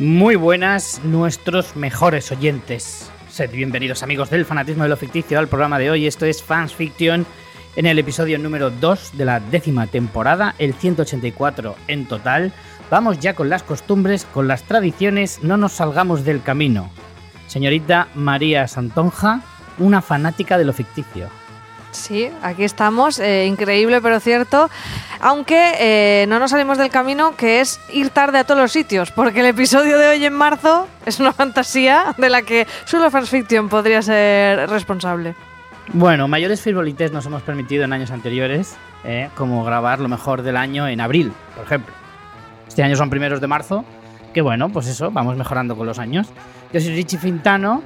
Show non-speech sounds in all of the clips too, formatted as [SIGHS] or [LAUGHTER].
Muy buenas nuestros mejores oyentes. Sed bienvenidos amigos del fanatismo de lo ficticio al programa de hoy. Esto es Fans Fiction en el episodio número 2 de la décima temporada, el 184 en total. Vamos ya con las costumbres, con las tradiciones, no nos salgamos del camino. Señorita María Santonja, una fanática de lo ficticio. Sí, aquí estamos, eh, increíble pero cierto, aunque eh, no nos salimos del camino que es ir tarde a todos los sitios, porque el episodio de hoy en marzo es una fantasía de la que solo Fans Fiction podría ser responsable. Bueno, mayores frivolites nos hemos permitido en años anteriores, eh, como grabar lo mejor del año en abril, por ejemplo. Este año son primeros de marzo, que bueno, pues eso, vamos mejorando con los años. Yo soy Richie Fintano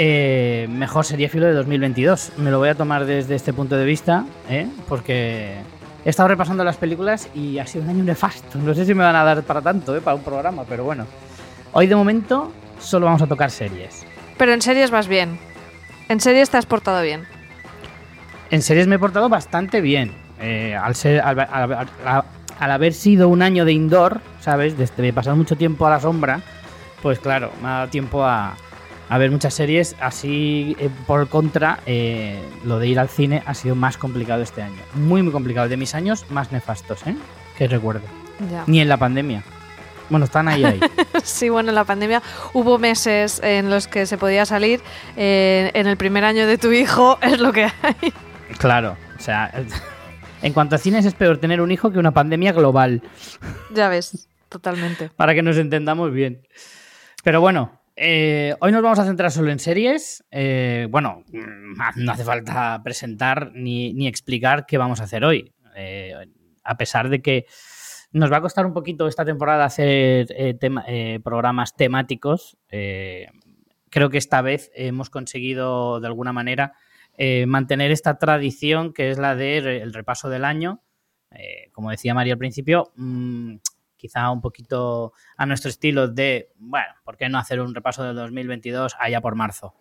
eh, mejor sería filo de 2022. Me lo voy a tomar desde este punto de vista, ¿eh? porque he estado repasando las películas y ha sido un año nefasto. No sé si me van a dar para tanto, ¿eh? para un programa, pero bueno. Hoy de momento solo vamos a tocar series. Pero en series vas bien. En series te has portado bien. En series me he portado bastante bien. al, ser, al, haber sido un año de indoor, ¿sabes? Desde pasar mucho tiempo a la sombra, pues claro, me ha dado tiempo a, a ver muchas series. Así, eh, por contra, eh, lo de ir al cine ha sido más complicado este año. Muy, muy complicado. De mis años más nefastos, ¿eh? Que recuerdo. Ni en la pandemia. Bueno, están ahí, ahí. [LAUGHS] sí, bueno, en la pandemia hubo meses en los que se podía salir. Eh, en el primer año de tu hijo [LAUGHS] es lo que hay. Claro, o sea, en cuanto a cines es peor tener un hijo que una pandemia global. Ya ves, totalmente. [LAUGHS] Para que nos entendamos bien. Pero bueno, eh, hoy nos vamos a centrar solo en series. Eh, bueno, mm, [LAUGHS] no hace falta presentar ni, explicar qué vamos a hacer hoy. Eh, a pesar de que nos va a costar un poquito esta temporada hacer programas temáticos, creo que esta vez hemos conseguido de alguna manera mantener esta tradición que es la del repaso del año. como decía María al principio, mm, quizá un poquito a nuestro estilo de, bueno, ¿por qué no hacer un repaso del 2022 allá por marzo?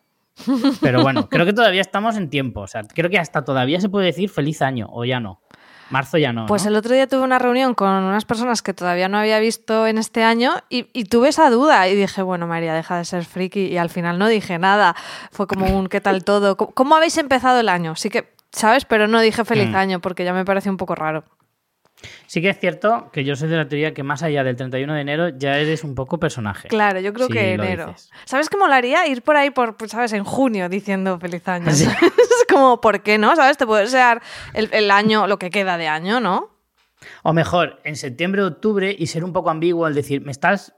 Pero bueno, creo que todavía estamos en tiempo. O sea, creo que hasta todavía se puede decir feliz año, o ya no. Marzo ya no. Pues el otro día tuve una reunión con unas personas que todavía no había visto en este año y, tuve esa duda y dije, bueno, María, deja de ser friki y al final no dije nada. Fue como un ¿qué tal todo? ¿Cómo, habéis empezado el año? Sí que, ¿sabes? Pero no dije feliz mm. año porque ya me parece un poco raro. Sí que es cierto que yo soy de la teoría que más allá del 31 de enero ya eres un poco personaje. Claro, yo creo que enero. ¿Sabes qué molaría? Ir por ahí, por, pues, ¿sabes? En junio diciendo feliz año. [LAUGHS] [LAUGHS] es como, ¿por qué no? ¿Sabes? Te puede el, el año, lo que queda de año, ¿no? O mejor, en septiembre o octubre y ser un poco ambiguo al decir, ¿me estás,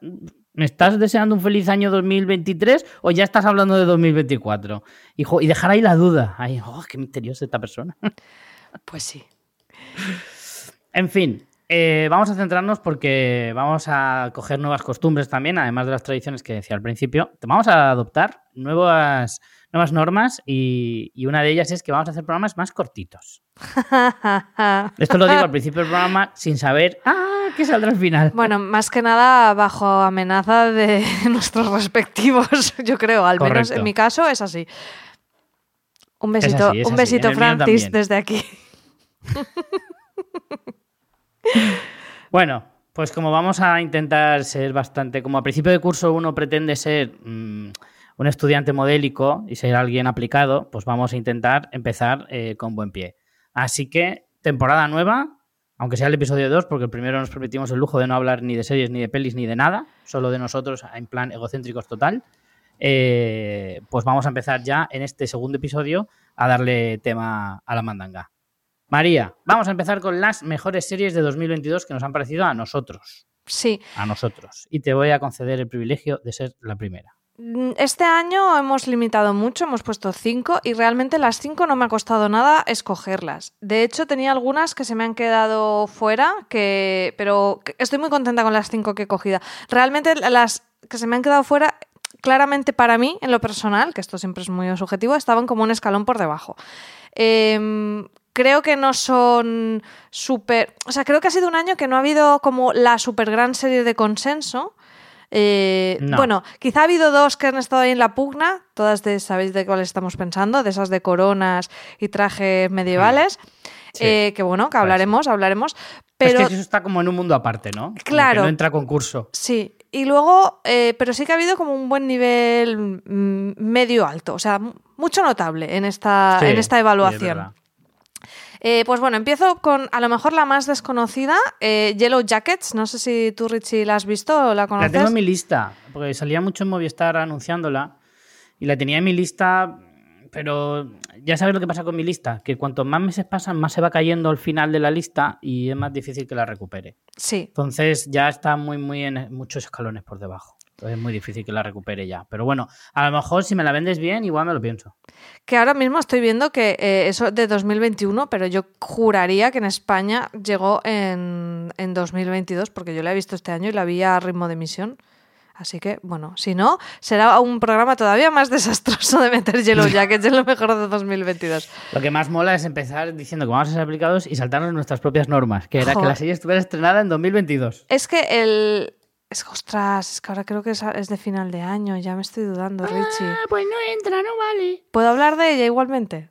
¿me estás deseando un feliz año 2023 o ya estás hablando de 2024? Y, y dejar ahí la duda. Ay, oh, qué misteriosa esta persona. [LAUGHS] Pues sí. En fin, eh, vamos a centrarnos porque vamos a coger nuevas costumbres también, además de las tradiciones que decía al principio. Vamos a adoptar nuevas, nuevas normas y, una de ellas es que vamos a hacer programas más cortitos. [LAUGHS] Esto lo digo al principio del programa sin saber ah, qué saldrá al final. Bueno, más que nada bajo amenaza de [LAUGHS] nuestros respectivos, yo creo, al menos en mi caso es así. Un besito, un besito Francis desde aquí. [LAUGHS] bueno, pues como vamos a intentar ser bastante, como a principio de curso uno pretende ser mm, un estudiante modélico y ser alguien aplicado, pues vamos a intentar empezar eh, con buen pie. Así que temporada nueva, aunque sea el episodio 2, porque el primero nos permitimos el lujo de no hablar ni de series, ni de pelis, ni de nada, solo de nosotros en plan egocéntricos total. Eh, pues vamos a empezar ya en este segundo episodio a darle tema a la mandanga. María, vamos a empezar con las mejores series de 2022 que nos han parecido a nosotros. Sí. A nosotros. Y te voy a conceder el privilegio de ser la primera. Mm, este año hemos limitado mucho, hemos puesto cinco y realmente las cinco no me ha costado nada escogerlas. De hecho, tenía algunas que se me han quedado fuera, que, pero estoy muy contenta con las cinco que he cogido. Realmente las que se me han quedado fuera, claramente para mí, en lo personal, que esto siempre es muy subjetivo, estaban como un escalón por debajo. Eh, creo que no son súper... O sea, creo que ha sido un año que no ha habido como la súper gran serie de consenso. Eh, bueno, quizá ha habido dos que han estado ahí en la pugna, todas de, sabéis de cuáles estamos pensando, de esas de coronas y trajes medievales. Eh, que bueno, que hablaremos, hablaremos. Pero es que eso está como en un mundo aparte, ¿no? Claro. no entra concurso. Sí. Y luego, eh, pero sí que ha habido como un buen nivel mm, medio alto, o sea, mucho notable en esta, Sí, en esta sí, es evaluación. Eh, pues bueno, empiezo con a lo mejor la más desconocida, eh, Yellow Jackets. No sé si tú, Richie, la has visto o la La conoces. tengo en mi lista, porque salía mucho en Movistar anunciándola y la tenía en mi lista, pero ya sabes lo que pasa con mi lista, que cuanto más meses pasan, más se va cayendo al final de la lista y es más difícil que la recupere. Sí, Entonces ya está muy, muy en muchos escalones por debajo. Entonces es muy difícil que la recupere ya. Pero bueno, a lo mejor si me la vendes bien, igual me lo pienso. que ahora mismo estoy viendo que eh, eso de 2021, pero yo juraría que en España llegó en, en 2022, porque yo la he visto este año y la vi a ritmo de emisión. Así que, bueno, si no, será un programa todavía más [LAUGHS] desastroso de meter Yellow Jackets en lo mejor de 2022. Lo que más mola es empezar diciendo que vamos a ser aplicados y saltarnos nuestras propias normas, que era que la serie estuviera estrenada en 2022. Es que el... Es que, ostras, es que ahora creo que es, es de final de año, ya me estoy dudando, Richie. pues no entra, no vale. ¿Puedo hablar de ella igualmente?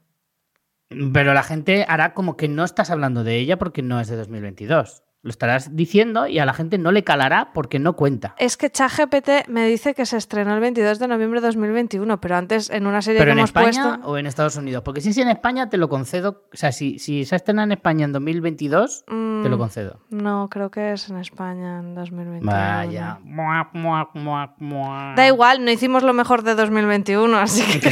Pero la gente hará como que no estás hablando de ella porque no es de 2022. Lo estarás diciendo y a la gente no le calará porque no cuenta. Es que ChatGPT me dice que se estrenó el 22 de noviembre de 2021, pero antes en una serie Pero que en hemos España puesto... o en Estados Unidos. Porque si es en España, te lo concedo. O sea, si, si se estrena en España en 2022, te lo Mm, concedo. No, creo que es en España en 2021. Vaya. Mua, mua, mua, mua. Da igual, no hicimos lo mejor de 2021, así [LAUGHS] que...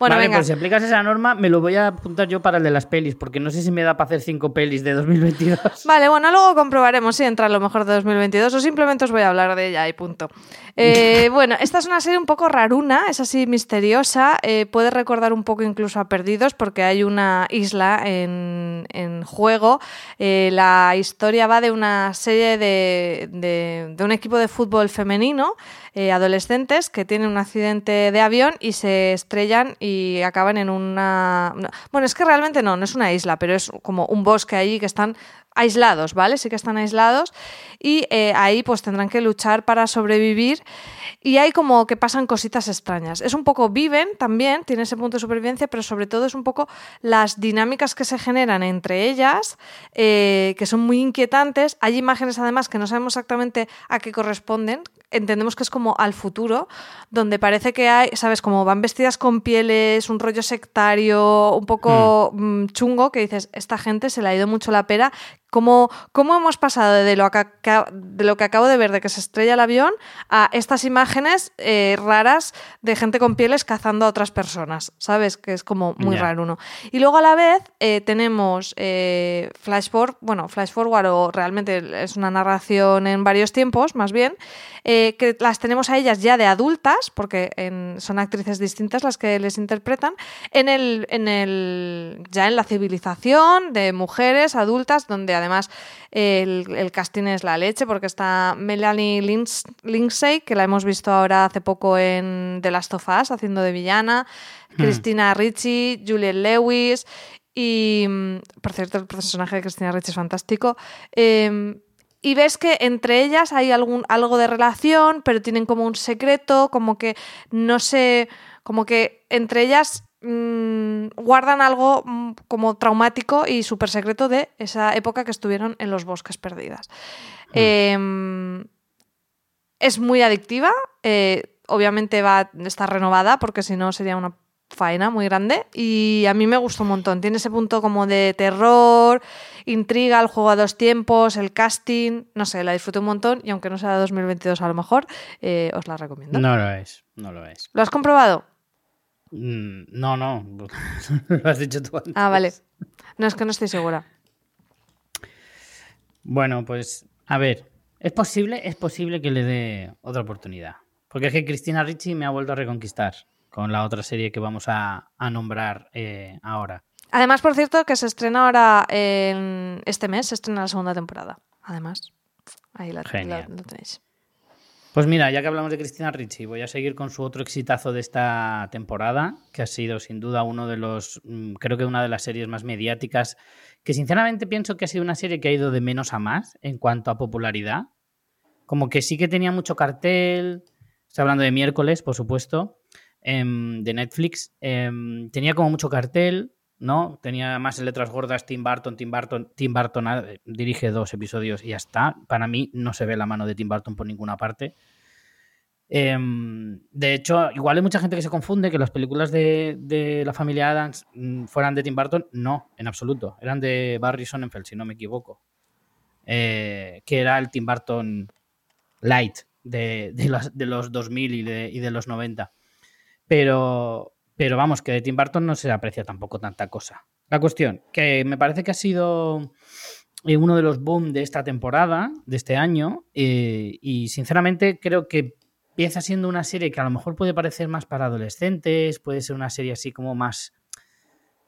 bueno, vale, venga. pues si aplicas esa norma, me lo voy a apuntar yo para el de las pelis, porque no sé si me da para hacer cinco pelis de 2022. Vale, bueno, luego comprobaremos si entra lo mejor de 2022 o simplemente os voy a hablar de ella y punto. Eh, [LAUGHS] bueno, esta es una serie un poco raruna, es así misteriosa, eh, puede recordar un poco incluso a Perdidos porque hay una isla en, en juego. Eh, la historia va de una serie de, de- de un equipo de fútbol femenino, eh, adolescentes, que tienen un accidente de avión y se estrellan y acaban en una... Bueno, es que realmente no, no es una isla, pero es como un bosque allí que están aislados, ¿vale? Sí que están aislados y eh, ahí pues tendrán que luchar para sobrevivir y hay como que pasan cositas extrañas. Es un poco viven también, tiene ese punto de supervivencia, pero sobre todo es un poco las dinámicas que se generan entre ellas, eh, que son muy inquietantes. Hay imágenes además que no sabemos exactamente a qué corresponden. Entendemos que es como al futuro, donde parece que hay, ¿sabes? Como van vestidas con pieles, un rollo sectario, un poco mm, chungo, que dices, esta gente se le ha ido mucho la pera. ¿Cómo, cómo hemos pasado de lo, que, de lo que acabo de ver, de que se estrella el avión, a estas imágenes eh, raras de gente con pieles cazando a otras personas? ¿Sabes? Que es como muy raro uno. Y luego a la vez eh, tenemos eh, flash forward, bueno, flash forward o realmente es una narración en varios tiempos, más bien, eh, que las tenemos a ellas ya de adultas, porque en- son actrices distintas las que les interpretan, en el, en el, ya en la civilización de mujeres adultas, donde además el, el casting es la leche, porque está Melanie Lins- Lindsay, que la hemos visto ahora hace poco en The Last of Us, haciendo de villana, Cristina Ricci, Juliette Lewis. Y, mm, por cierto, el personaje de Cristina Ricci es fantástico. Eh, y ves que entre ellas hay algún, algo de relación, pero tienen como un secreto, como que no sé, como que entre ellas mm, guardan algo mm, como traumático y súper secreto de esa época que estuvieron en los bosques perdidas. Eh, es muy adictiva, eh, obviamente va a estar renovada porque si no sería una faena muy grande y a mí me gustó un montón. Tiene ese punto como de terror, intriga, el juego a dos tiempos, el casting, no sé, la disfruté un montón y aunque no sea de 2022 a lo mejor, eh, os la recomiendo. No lo es, no lo es. ¿Lo has comprobado? Mm, No, no, [LAUGHS] lo has dicho tú antes. Ah, vale. No, es que no estoy segura. Bueno, pues a ver, es posible, es posible que le dé otra oportunidad. Porque es que Cristina Ricci me ha vuelto a reconquistar con la otra serie que vamos a, a nombrar eh, ahora. Además, por cierto, que se estrena ahora en este mes, se estrena la segunda temporada. Además, ahí la, la- lo tenéis. Pues mira, ya que hablamos de Cristina Ricci, voy a seguir con su otro exitazo de esta temporada, que ha sido sin duda uno de los, mm, creo que una de las series más mediáticas, que sinceramente pienso que ha sido una serie que ha ido de menos a más en cuanto a popularidad. Como que sí que tenía mucho cartel, estoy hablando de miércoles, por supuesto, em, de Netflix, em, tenía como mucho cartel, ¿no? Tenía más letras gordas Tim Burton, Tim Burton, Tim Burton eh, dirige dos episodios y ya está. Para mí no se ve la mano de Tim Burton por ninguna parte. Em, de hecho, igual hay mucha gente que se confunde que las películas de, la familia Adams mm, fueran de Tim Burton. No, en absoluto. Eran de Barry Sonnenfeld, si no me equivoco. Eh, que era el Tim Burton Light de, los, 2000 y de, y de los 90. Pero, pero vamos, que de Tim Burton no se aprecia tampoco tanta cosa. La cuestión, que me parece que ha sido eh, uno de los boom de esta temporada, de este año, eh, y sinceramente creo que empieza siendo una serie que a lo mejor puede parecer más para adolescentes, puede ser una serie así como más,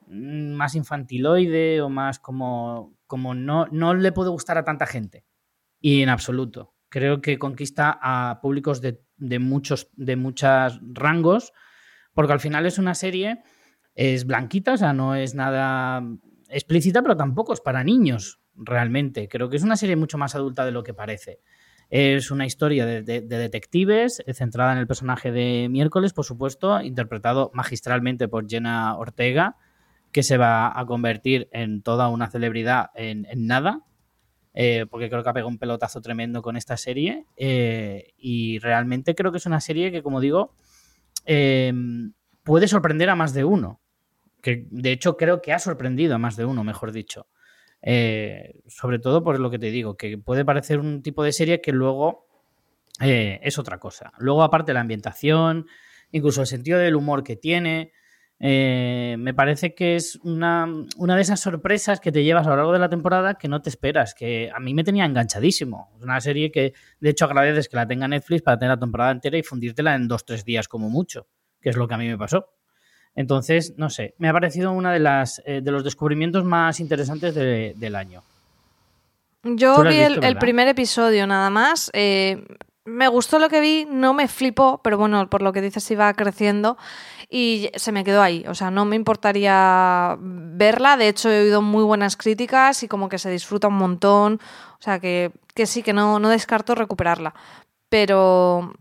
mm, más infantiloide o más como, como no, no le puede gustar a tanta gente. Y en absoluto. Creo que conquista a públicos de, de muchos, de muchos rangos porque al final es una serie, es blanquita, o sea, no es nada explícita, pero tampoco es para niños, realmente. Creo que es una serie mucho más adulta de lo que parece. Es una historia de, detectives eh, centrada en el personaje de Miércoles, por supuesto, interpretado magistralmente por Jenna Ortega, que se va a convertir en toda una celebridad en, nada, eh, porque creo que ha pegado un pelotazo tremendo con esta serie. Eh, y realmente creo que es una serie que, como digo, Em, puede sorprender a más de uno. Que de hecho creo que ha sorprendido a más de uno, mejor dicho. Eh, sobre todo por lo que te digo, que puede parecer un tipo de serie que luego eh, es otra cosa. Luego, aparte, la ambientación, incluso el sentido del humor que tiene. Eh, me parece que es una, una, de esas sorpresas que te llevas a lo largo de la temporada que no te esperas, que a mí me tenía enganchadísimo. Es una serie que de hecho agradeces que la tenga Netflix para tener la temporada entera y fundírtela en dos, tres días como mucho, que es lo que a mí me pasó. Entonces, no sé, me ha parecido uno de, las, eh, de los descubrimientos más interesantes del año. Yo vi el, primer episodio nada más. Eh, me gustó lo que vi, no me flipó, pero bueno, por lo que dices iba creciendo y se me quedó ahí. O sea, no me importaría verla. De hecho, he oído muy buenas críticas y como que se disfruta un montón. O sea, que, sí, que no, no descarto recuperarla. Pero,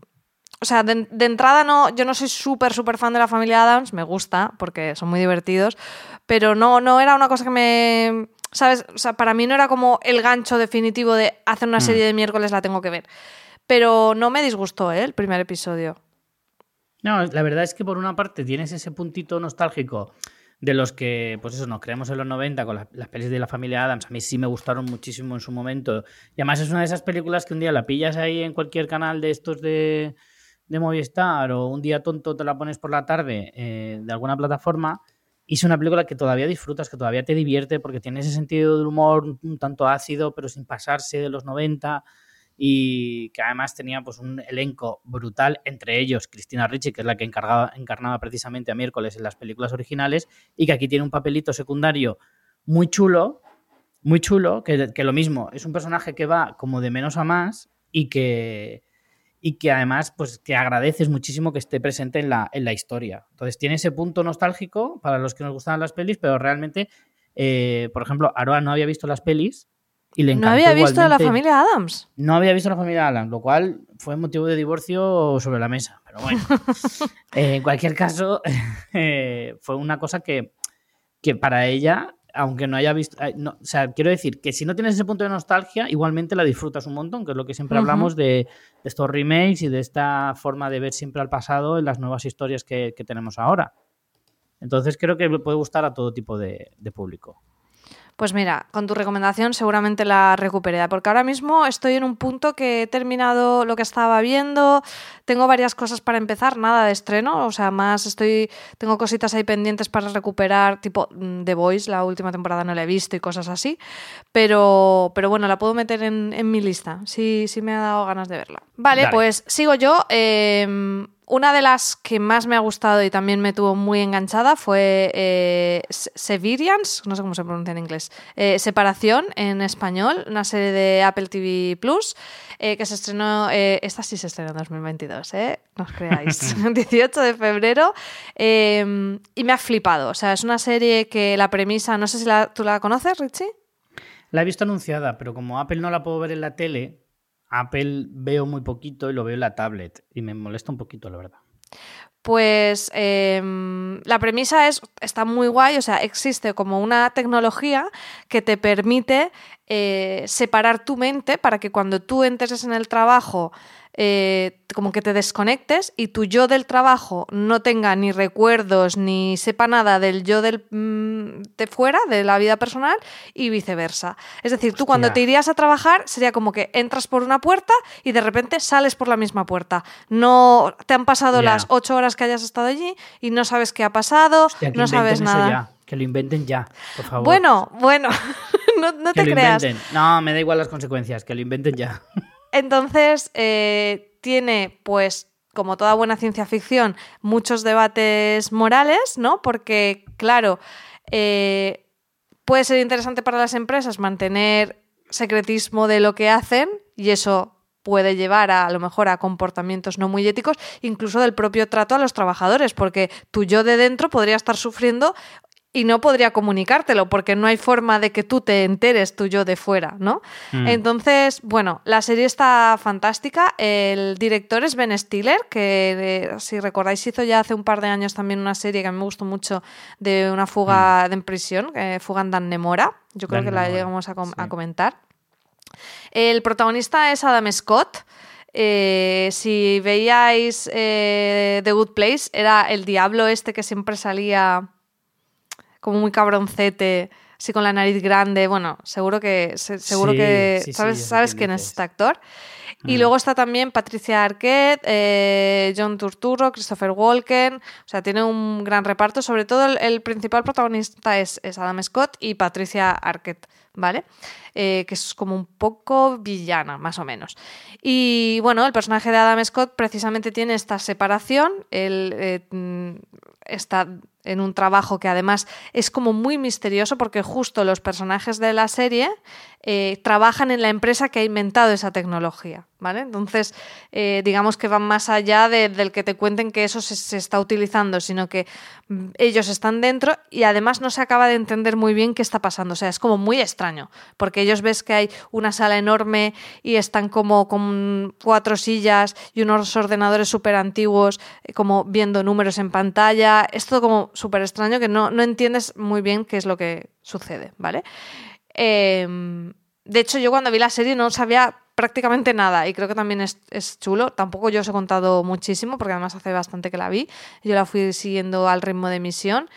o sea, de, entrada no, yo no soy súper, súper fan de la familia Adams. Me gusta porque son muy divertidos. Pero no, no era una cosa que me... ¿Sabes? O sea, para mí no era como el gancho definitivo de hacer una mm. serie de miércoles la tengo que ver. Pero no me disgustó ¿eh? el primer episodio. No, la verdad es que por una parte tienes ese puntito nostálgico de los que, pues eso, nos creemos en los 90 con las, pelis de la familia Adams. A mí sí me gustaron muchísimo en su momento. Y además es una de esas películas que un día la pillas ahí en cualquier canal de estos de, de Movistar o un día tonto te la pones por la tarde eh, de alguna plataforma. Y es una película que todavía disfrutas, que todavía te divierte porque tiene ese sentido del humor un tanto ácido, pero sin pasarse de los 90 y que además tenía pues un elenco brutal, entre ellos Cristina Ricci, que es la que encargaba, encarnaba precisamente a miércoles en las películas originales, y que aquí tiene un papelito secundario muy chulo, muy chulo, que, que lo mismo, es un personaje que va como de menos a más y que, y que además pues te agradeces muchísimo que esté presente en la, en la historia. Entonces tiene ese punto nostálgico para los que nos gustan las pelis, pero realmente, eh, por ejemplo, Aroa no había visto las pelis no había visto a la familia Adams. No había visto a la familia Adams, lo cual fue motivo de divorcio sobre la mesa. Pero bueno, [LAUGHS] eh, en cualquier caso, [LAUGHS] eh, fue una cosa que, que, para ella, aunque no haya visto. Eh, o sea, quiero decir que si no tienes ese punto de nostalgia, igualmente la disfrutas un montón, que es lo que siempre hablamos de, estos remakes y de esta forma de ver siempre al pasado en las nuevas historias que, tenemos ahora. Entonces creo que puede gustar a todo tipo de público. Pues mira, con tu recomendación seguramente la recuperé, porque ahora mismo estoy en un punto que he terminado lo que estaba viendo, tengo varias cosas para empezar, nada de estreno, o sea, más estoy, tengo cositas ahí pendientes para recuperar, tipo mm, The Voice, la última temporada no la he visto y cosas así, pero, pero bueno, la puedo meter en, mi lista, sí, sí me ha dado ganas de verla. Vale, pues sigo yo. Eh, una de las que más me ha gustado y también me tuvo muy enganchada fue eh, Severians, no sé cómo se pronuncia en inglés, eh, Separación en español, una serie de Apple TV Plus eh, que se estrenó, esta sí se estrenó en 2022, no os creáis, [LAUGHS] [LAUGHS] 18 de febrero em, y me ha flipado, o sea, es una serie que la premisa, no sé si tú la conoces, Richie. La he visto anunciada, pero como Apple no la puedo ver en la tele, Apple veo muy poquito y lo veo en la tablet y me molesta un poquito, la verdad. Pues em, la premisa es, está muy guay, o sea, existe como una tecnología que te permite eh, separar tu mente para que cuando tú entres en el trabajo eh, como que te desconectes y tu yo del trabajo no tenga ni recuerdos ni sepa nada del yo del, mm, de fuera, de la vida personal y viceversa. Es decir, tú cuando te irías a trabajar sería como que entras por una puerta y de repente sales por la misma puerta. No te han pasado las ocho horas que hayas estado allí y no sabes qué ha pasado, no sabes nada. Que lo inventen ya, por favor. Bueno, bueno, [LAUGHS] no, te creas. No, me da igual las consecuencias, que lo inventen ya. [LAUGHS] Entonces, eh, tiene, pues, como toda buena ciencia ficción, muchos debates morales, ¿no? Porque, claro, eh, puede ser interesante para las empresas mantener secretismo de lo que hacen y eso puede llevar a, a lo mejor a comportamientos no muy éticos, incluso del propio trato a los trabajadores, porque tú yo de dentro podría estar sufriendo y no podría comunicártelo porque no hay forma de que tú te enteres tú yo de fuera, ¿no? Mm. Entonces, bueno, la serie está fantástica. El director es Ben Stiller, que eh, si recordáis hizo ya hace un par de años también una serie que a mí me gustó mucho de una fuga mm. de en prisión, eh, Fuga en Dan Nemora. Yo creo que la llegamos a, comentar. El protagonista es Adam Scott. Eh, si veíais The Good Place, era el diablo este que siempre salía como muy cabroncete, así con la nariz grande. Bueno, seguro que seguro que sabes, sabes quién es este actor. Y mm. luego está también Patricia Arquette, eh, John Turturro, Christopher Walken. O sea, tiene un gran reparto. Sobre todo el, principal protagonista es, Adam Scott y Patricia Arquette, ¿vale? Eh, que es como un poco villana, más o menos. Y bueno, el personaje de Adam Scott precisamente tiene esta separación. Él eh, mm, está en un trabajo que además es como muy misterioso porque justo los personajes de la serie eh, trabajan en la empresa que ha inventado esa tecnología, ¿vale? Entonces, eh, digamos que van más allá del que te cuenten que eso se, está utilizando, sino que mm, ellos están dentro y además no se acaba de entender muy bien qué está pasando. O sea, es como muy extraño, porque ellos ves que hay una sala enorme y están como con cuatro sillas y unos ordenadores súper antiguos, eh, como viendo números en pantalla. Es todo como súper extraño que no, no entiendes muy bien qué es lo que sucede, ¿vale? Em, de hecho, yo cuando vi la serie no sabía prácticamente nada y creo que también es, chulo. Tampoco yo os he contado muchísimo porque además hace bastante que la vi. Yo la fui siguiendo al ritmo de emisión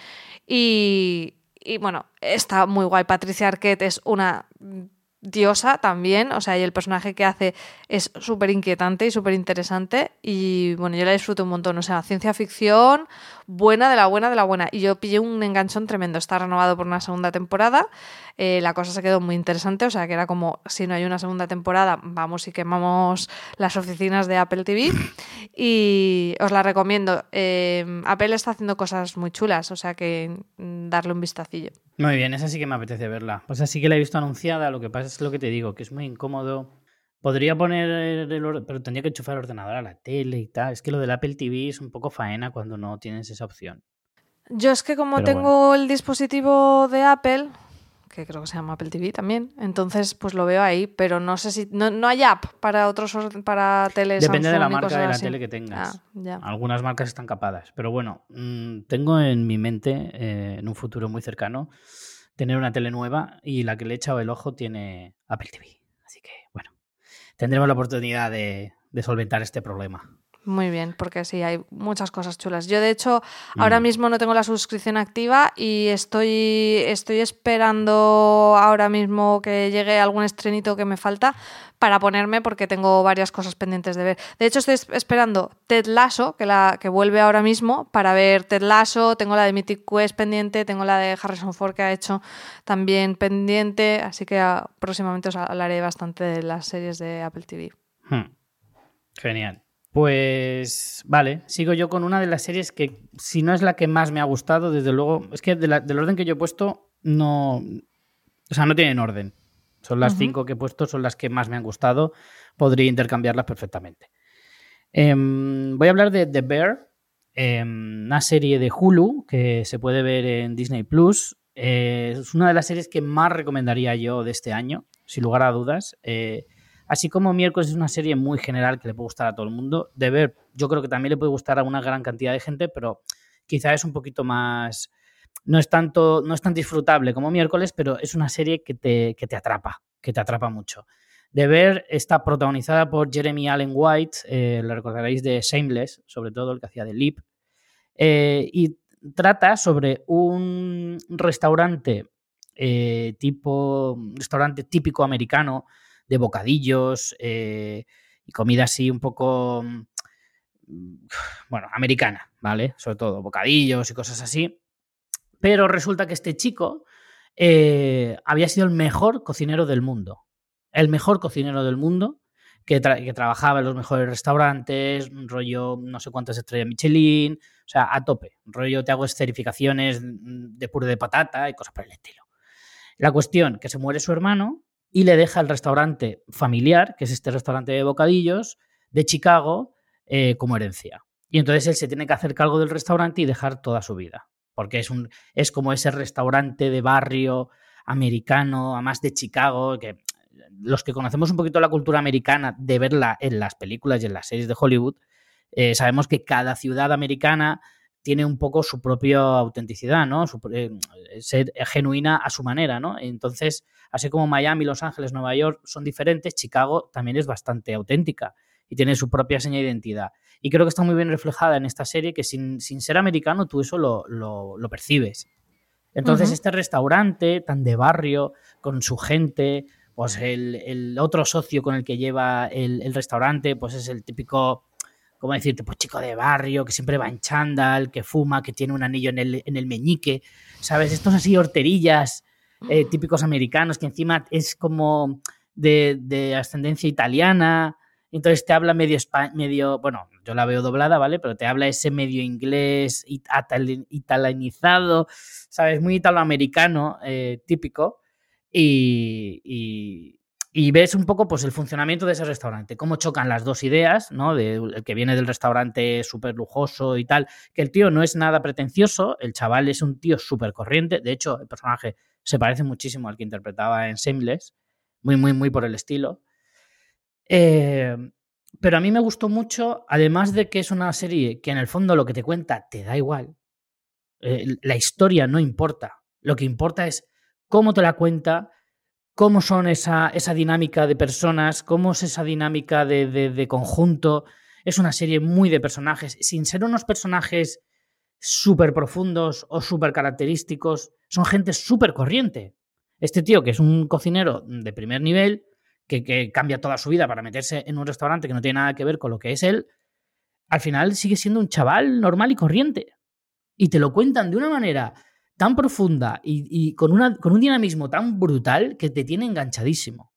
y, y bueno, está muy guay. Patricia Arquette es una diosa también, o sea, y el personaje que hace es súper inquietante y súper interesante y bueno, yo la disfruto un montón, o sea, ciencia ficción, buena de la buena de la buena y yo pillé un enganchón tremendo, está renovado por una segunda temporada, eh, la cosa se quedó muy interesante, o sea, que era como, si no hay una segunda temporada, vamos y quemamos las oficinas de Apple TV [LAUGHS] y os la recomiendo. Eh, Apple está haciendo cosas muy chulas, o sea que mm, darle un vistacillo. Muy bien, esa sí que me apetece verla. Pues así que la he visto anunciada, lo que pasa es lo que te digo, que es muy incómodo. Podría poner el pero tendría que enchufar el ordenador a la tele y tal. Es que lo del Apple TV es un poco faena cuando no tienes esa opción. Yo es que como tengo el dispositivo de Apple, que creo que se llama Apple TV también. Entonces, pues lo veo ahí, pero no sé si. No, hay app para otros para teles. Depende de la marca de la tele que tengas. Ah, Algunas marcas están capadas. Pero bueno, mm, tengo en mi mente, eh, en un futuro muy cercano, tener una tele nueva y la que le he echado el ojo tiene Apple TV. Así que, bueno, tendremos la oportunidad de solventar este problema. Muy bien, porque sí, hay muchas cosas chulas. Yo, de hecho, ahora mismo no tengo la suscripción activa y estoy, estoy esperando ahora mismo que llegue algún estrenito que me falta para ponerme porque tengo varias cosas pendientes de ver. De hecho, estoy esperando Ted Lasso, que, la, que vuelve ahora mismo, para ver Ted Lasso. Tengo la de Mythic Quest pendiente, tengo la de Harrison Ford que ha hecho también pendiente, así que ah, próximamente os hablaré bastante de las series de Apple TV. Hmm. Genial. Pues vale, sigo yo con una de las series que, si no es la que más me ha gustado, desde luego, es que del orden que yo he puesto, no. O sea, no tienen orden. Son las cinco que he puesto, son las que más me han gustado. Podría intercambiarlas perfectamente. Em, voy a hablar de The Bear, em, una serie de Hulu que se puede ver en Disney Plus. Eh, es una de las series que más recomendaría yo de este año, sin lugar a dudas. Eh, así como Miércoles es una serie muy general que le puede gustar a todo el mundo, de ver, yo creo que también le puede gustar a una gran cantidad de gente, pero quizá es un poquito más... No es, tanto, no es tan disfrutable como miércoles, pero es una serie que te, que te atrapa, que te atrapa mucho. De ver, está protagonizada por Jeremy Allen White, eh, lo recordaréis de Shameless, sobre todo el que hacía de Leap, eh, y trata sobre un restaurante eh, tipo, restaurante típico americano de bocadillos y comida así un poco, mm, [SIGHS] bueno, americana, ¿vale? Sobre todo bocadillos y cosas así. Pero resulta que este chico había sido el mejor cocinero del mundo el mejor cocinero del mundo, que, trabajaba en los mejores restaurantes, rollo no sé cuántas estrellas Michelin, o sea, a tope, rollo te hago certificaciones de puré de patata y cosas por el estilo. La cuestión, que se muere su hermano y le deja el restaurante familiar, que es este restaurante de bocadillos de Chicago, eh, como herencia. Y entonces él se tiene que hacer cargo del restaurante y dejar toda su vida, porque es, un, es como ese restaurante de barrio americano, además de Chicago, que los que conocemos un poquito la cultura americana de verla en las películas y en las series de Hollywood, eh, sabemos que cada ciudad americana tiene un poco su propia autenticidad, ¿no? Eh, ser genuina a su manera, ¿no? Entonces, así como Miami, Los Ángeles, Nueva York son diferentes, Chicago también es bastante auténtica y tiene su propia seña de identidad. Y creo que está muy bien reflejada en esta serie que sin, ser americano tú eso lo, percibes. Entonces, este restaurante tan de barrio, con su gente, pues el, otro socio con el que lleva el, restaurante, pues es el típico, ¿cómo decirte? Pues chico de barrio, que siempre va en chándal, que fuma, que tiene un anillo en el, en el meñique, ¿sabes? Estos así horterillas eh, típicos americanos, que encima es como de, ascendencia italiana, entonces te habla medio, medio, bueno, yo la veo doblada, ¿vale? Pero te habla ese medio inglés italianizado, ¿sabes? Muy italoamericano, eh, típico y, ves un poco pues, el funcionamiento de ese restaurante, cómo chocan las dos ideas, ¿no? De, el que viene del restaurante súper lujoso y tal, que el tío no es nada pretencioso, el chaval es un tío súper corriente, de hecho el personaje se parece muchísimo al que interpretaba en Shameless, muy, muy, muy por el estilo. Eh, pero a mí me gustó mucho, además de que es una serie que en el fondo lo que te cuenta te da igual, eh, la historia no importa, lo que importa es cómo te la cuenta, cómo son esa, esa dinámica de personas, cómo es esa dinámica de, conjunto. Es una serie muy de personajes, sin ser unos personajes súper profundos o súper característicos, son gente súper corriente. Este tío, que es un cocinero de primer nivel, que, que, cambia toda su vida para meterse en un restaurante que no tiene nada que ver con lo que es él, al final sigue siendo un chaval normal y corriente. Y te lo cuentan de una manera tan profunda y, con, una, con un dinamismo tan brutal que te tiene enganchadísimo.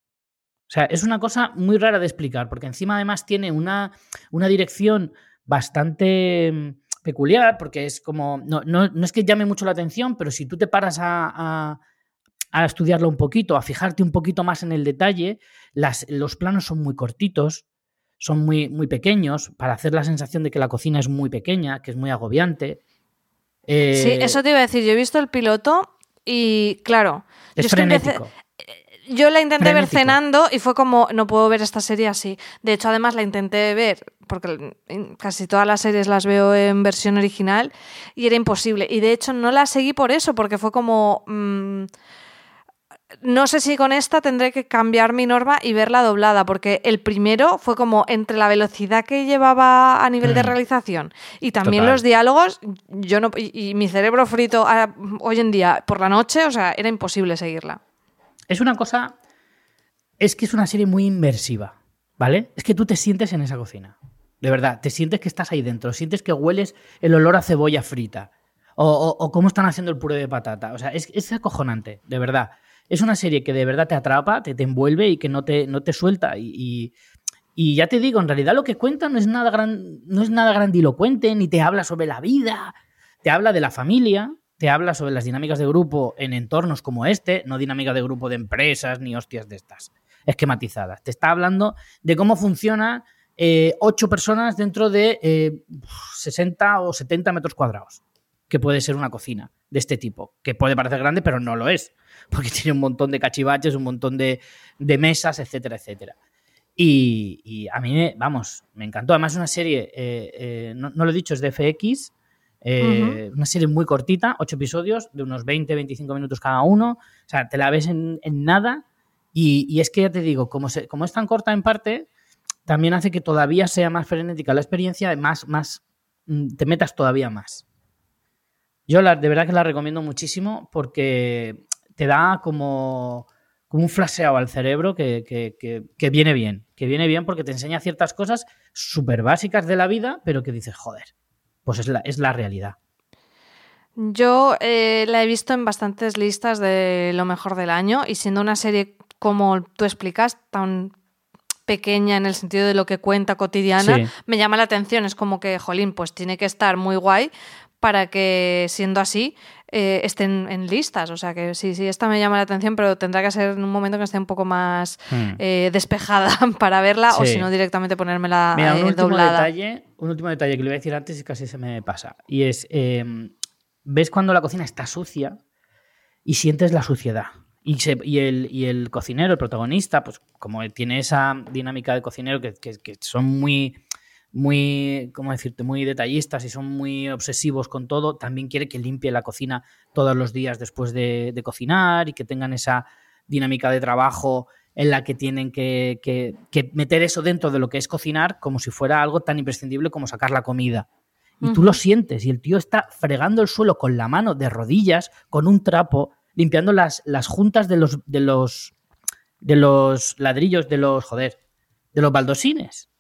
O sea, es una cosa muy rara de explicar, porque encima además tiene una, una dirección bastante mm, peculiar, porque es como, no, no, es que llame mucho la atención, pero si tú te paras a, a, estudiarlo un poquito, a fijarte un poquito más en el detalle, las, los planos son muy cortitos, son muy, muy pequeños, para hacer la sensación de que la cocina es muy pequeña, que es muy agobiante sí, eh, eso te iba a decir. Yo he visto el piloto y, claro. Es frenético. yo la intenté ver cenando y fue como, no puedo ver esta serie así. De hecho, además la intenté ver, porque casi todas las series las veo en versión original y era imposible. Y de hecho no la seguí por eso, porque fue como... Mm, no sé si con esta tendré que cambiar mi norma y verla doblada, porque el primero fue como entre la velocidad que llevaba a nivel de mm. realización y también los diálogos, yo no y, mi cerebro frito ah, hoy en día por la noche, o sea, era imposible seguirla. Es una cosa, es que es una serie muy inmersiva, ¿vale? Es que tú te sientes en esa cocina, de verdad, te sientes que estás ahí dentro, sientes que hueles el olor a cebolla frita. O, cómo están haciendo el puré de patata. O sea, es, es acojonante, de verdad es una serie que de verdad te atrapa, te, te envuelve y que no te, no te suelta. Y, ya te digo, en realidad lo que cuenta no es, nada gran, no es nada grandilocuente, ni te habla sobre la vida, te habla de la familia, te habla sobre las dinámicas de grupo en entornos como este, no dinámicas de grupo de empresas ni hostias de estas esquematizadas. Te está hablando de cómo funciona eh, ocho personas dentro de 60 eh, o 70 metros cuadrados, que puede ser una cocina de este tipo, que puede parecer grande, pero no lo es, [LAUGHS] porque tiene un montón de cachivaches, un montón de, mesas, etcétera, etcétera. Y, a mí, vamos, me encantó. Además, una serie, eh, eh, no, lo he dicho, es de FX, eh, una serie muy cortita, ocho episodios, de unos 20-25 minutos cada uno. O sea, te la ves en, nada. Y, es que ya te digo, como, como es tan corta en parte, también hace que todavía sea más frenética la experiencia, más, más, mm, te metas todavía más. Yo la, de verdad que la recomiendo muchísimo porque te da como como un flasheado al cerebro que, viene bien, que viene bien porque te enseña ciertas cosas súper básicas de la vida, pero que dices, joder, pues es la, es la realidad. Yo eh, la he visto en bastantes listas de lo mejor del año y siendo una serie como tú explicas, tan pequeña en el sentido de lo que cuenta cotidiana, me llama la atención. Es como que, jolín, pues tiene que estar muy guay para que, siendo así, eh, estén en listas. O sea que sí, sí, esta me llama la atención, pero tendrá que ser en un momento que esté un poco más hmm. eh, despejada [LAUGHS] para verla o si no directamente ponérmela Mira, un eh, último doblada. Detalle, un último detalle que le voy a decir antes y casi se me pasa. Y es, em, ¿ves cuando la cocina está sucia y sientes la suciedad? Y, y, el, y, el, cocinero, el protagonista, pues como tiene esa dinámica de cocinero que son muy muy, ¿cómo decirte?, muy detallistas y son muy obsesivos con todo, también quiere que limpie la cocina todos los días después de, cocinar y que tengan esa dinámica de trabajo en la que tienen que, meter eso dentro de lo que es cocinar como si fuera algo tan imprescindible como sacar la comida. Y tú lo sientes y el tío está fregando el suelo con la mano de rodillas, con un trapo, limpiando las, las juntas de los, de los de los ladrillos, de los, joder, de los baldosines,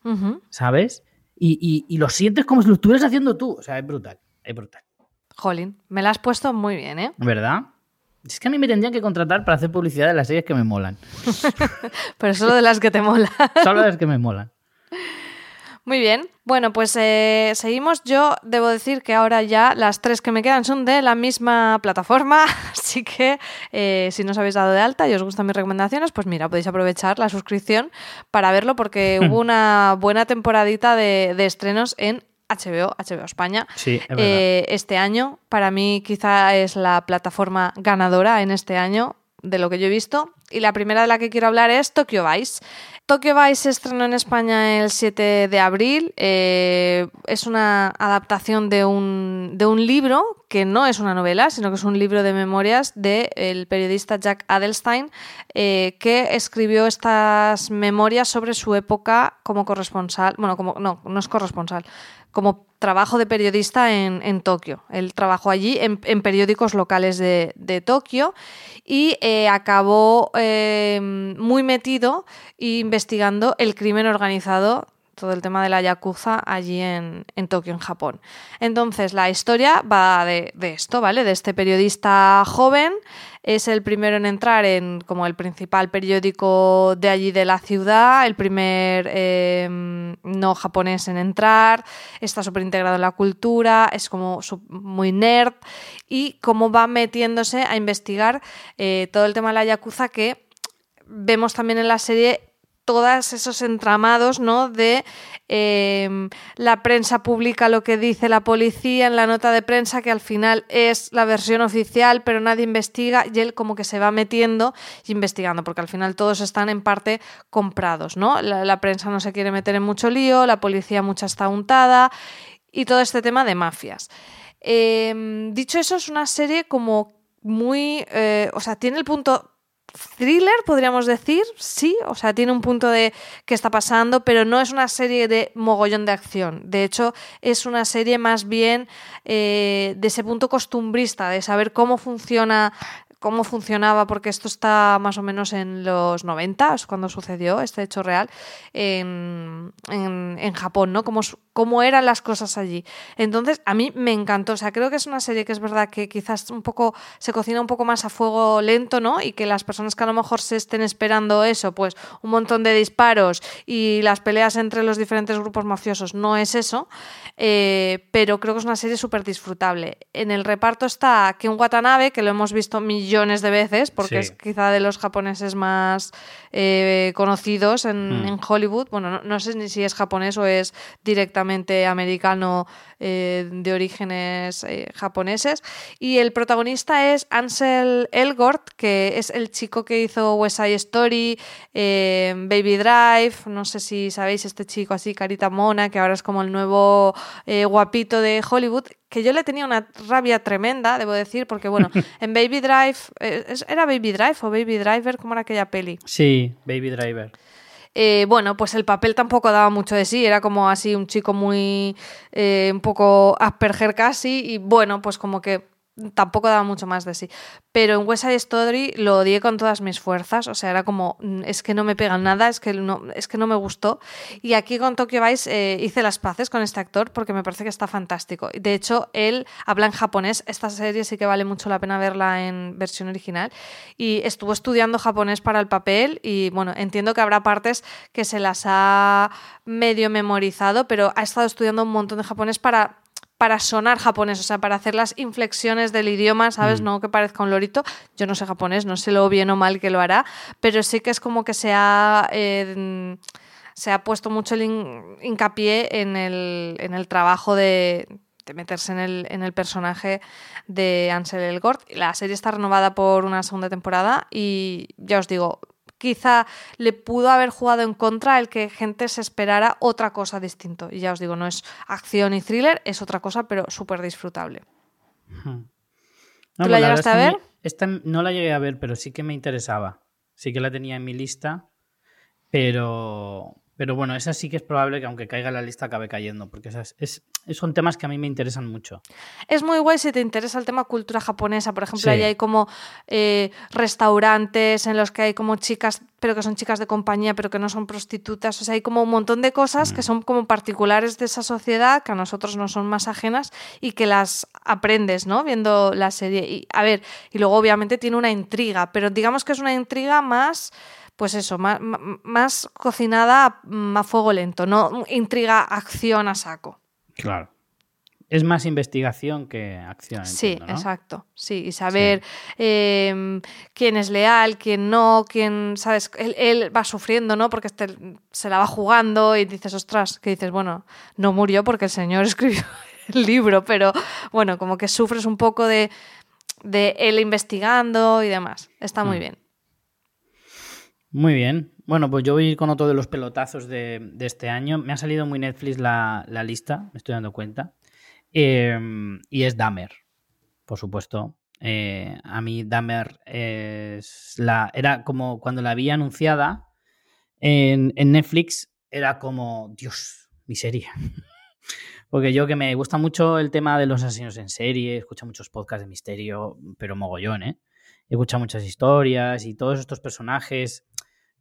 ¿sabes? Y, lo sientes como si lo estuvieras haciendo tú. O sea, es brutal, es brutal. Jolín, me la has puesto muy bien, ¿eh? ¿Verdad? Es que a mí me tendrían que contratar para hacer publicidad de las series que me molan. [LAUGHS] Pero solo de las que te molan. solo de las que me molan. [LAUGHS] Muy bien. Bueno, pues eh, seguimos. Yo debo decir que ahora ya las tres que me quedan son de la misma plataforma, [LAUGHS] así que eh, si no os habéis dado de alta y os gustan mis recomendaciones, pues mira, podéis aprovechar la suscripción para verlo porque [LAUGHS] hubo una buena temporadita de, estrenos en HBO, HBO España, eh, este año. Para mí quizá es la plataforma ganadora en este año de lo que yo he visto. Y la primera de la que quiero hablar es Tokyo Vice. Tokyo Vice se estrenó en España el 7 de abril. Eh, es una adaptación de un, de un, libro que no es una novela, sino que es un libro de memorias del periodista Jack Adelstein, eh, que escribió estas memorias sobre su época como corresponsal. Bueno, como no, no es corresponsal, como trabajo de periodista en, Tokio. Él trabajó allí en, periódicos locales de, Tokio y eh, acabó eh, muy metido investigando el crimen organizado todo el tema de la Yakuza allí en, Tokio, en Japón. Entonces, la historia va de, esto, ¿vale? De este periodista joven, es el primero en entrar en como el principal periódico de allí de la ciudad, el primer em, no japonés en entrar, está súper integrado en la cultura, es como muy nerd y cómo va metiéndose a investigar eh, todo el tema de la Yakuza que vemos también en la serie todos esos entramados, ¿no? De em, la prensa publica lo que dice la policía en la nota de prensa, que al final es la versión oficial, pero nadie investiga, y él como que se va metiendo y investigando, porque al final todos están en parte comprados, ¿no? La, prensa no se quiere meter en mucho lío, la policía mucha está untada, y todo este tema de mafias. Em, dicho eso, es una serie como muy. Eh, o sea, tiene el punto thriller, podríamos decir, sí, o sea, tiene un punto de qué está pasando, pero no es una serie de mogollón de acción. De hecho, es una serie más bien eh, de ese punto costumbrista, de saber cómo funciona cómo funcionaba, porque esto está más o menos en los 90, es cuando sucedió este hecho real, en, en, Japón, ¿no? Cómo, cómo, eran las cosas allí. Entonces, a mí me encantó, o sea, creo que es una serie que es verdad que quizás un poco se cocina un poco más a fuego lento, ¿no? Y que las personas que a lo mejor se estén esperando eso, pues un montón de disparos y las peleas entre los diferentes grupos mafiosos, no es eso, eh, pero creo que es una serie súper disfrutable. En el reparto está Ken Watanabe, que lo hemos visto millones millones de veces, porque es quizá de los japoneses más eh, conocidos en, hmm. Hollywood. Bueno, no, sé ni si es japonés o es directamente americano eh, de orígenes eh, japoneses. Y el protagonista es Ansel Elgort, que es el chico que hizo West Side Story, Baby Drive, no sé si sabéis este chico así, carita mona, que ahora es como el nuevo guapito de Hollywood, que yo le tenía una rabia tremenda, debo decir, porque bueno, [LAUGHS] en Baby Drive, eh, ¿era Baby Drive o Baby Driver? ¿Cómo era aquella peli? Sí, Baby Driver. Eh, bueno, pues el papel tampoco daba mucho de sí, era como así un chico muy, eh, un poco Asperger casi, y bueno, pues como que tampoco daba mucho más de sí. Pero en West Side Story lo odié con todas mis fuerzas. O sea, era como, mm, es que no me pegan nada, es que no, es que no me gustó. Y aquí con Tokyo Vice eh, hice las paces con este actor porque me parece que está fantástico. De hecho, él habla en japonés. Esta serie sí que vale mucho la pena verla en versión original. Y estuvo estudiando japonés para el papel. Y bueno, entiendo que habrá partes que se las ha medio memorizado, pero ha estado estudiando un montón de japonés para para sonar japonés, o sea, para hacer las inflexiones del idioma, ¿sabes? Mm. No que parezca un lorito. Yo no sé japonés, no sé lo bien o mal que lo hará, pero sí que es como que se ha, eh, se ha puesto mucho el hincapié en el, en el trabajo de, meterse en el, en el, personaje de Ansel Elgort. La serie está renovada por una segunda temporada y ya os digo, quizá le pudo haber jugado en contra el que gente se esperara otra cosa distinto. Y ya os digo, no es acción y thriller, es otra cosa, pero súper disfrutable. ¿Tú la pues llegaste a ver? esta no la llegué a ver, pero sí que me interesaba. Sí que la tenía en mi lista, pero, pero bueno, esa sí que es probable que aunque caiga en la lista acabe cayendo, porque esas es, son temas que a mí me interesan mucho. Es muy guay si te interesa el tema cultura japonesa. Por ejemplo, ahí hay como eh, restaurantes en los que hay como chicas, pero que son chicas de compañía, pero que no son prostitutas. O sea, hay como un montón de cosas que mm. son como particulares de esa sociedad, que a nosotros no son más ajenas y que las aprendes, ¿no? Viendo la serie. Y, a ver, y luego obviamente tiene una intriga, pero digamos que es una intriga más pues eso, más, cocinada a fuego lento, no intriga, acción a saco. Claro. Es más investigación que acción. Sí, exacto. Sí, y saber em, quién es leal, quién no, quién, ¿sabes? Él, va sufriendo, ¿no? Porque este, se la va jugando y dices, ostras, que dices, bueno, no murió porque el señor [LAUGHS] escribió el libro, pero bueno, como que sufres un poco de, de él investigando y demás. Está muy mm. bien. Muy bien. Bueno, pues yo voy a ir con otro de los pelotazos de, este año. Me ha salido muy Netflix la, lista, me estoy dando cuenta. Em, y es Dahmer, por supuesto. Eh, a mí Dahmer es era como cuando la había anunciada en, Netflix, era como, Dios, miseria. [LAUGHS] Porque yo que me gusta mucho el tema de los asesinos en serie, escucho muchos podcasts de misterio, pero mogollón, ¿eh? He escuchado muchas historias y todos estos personajes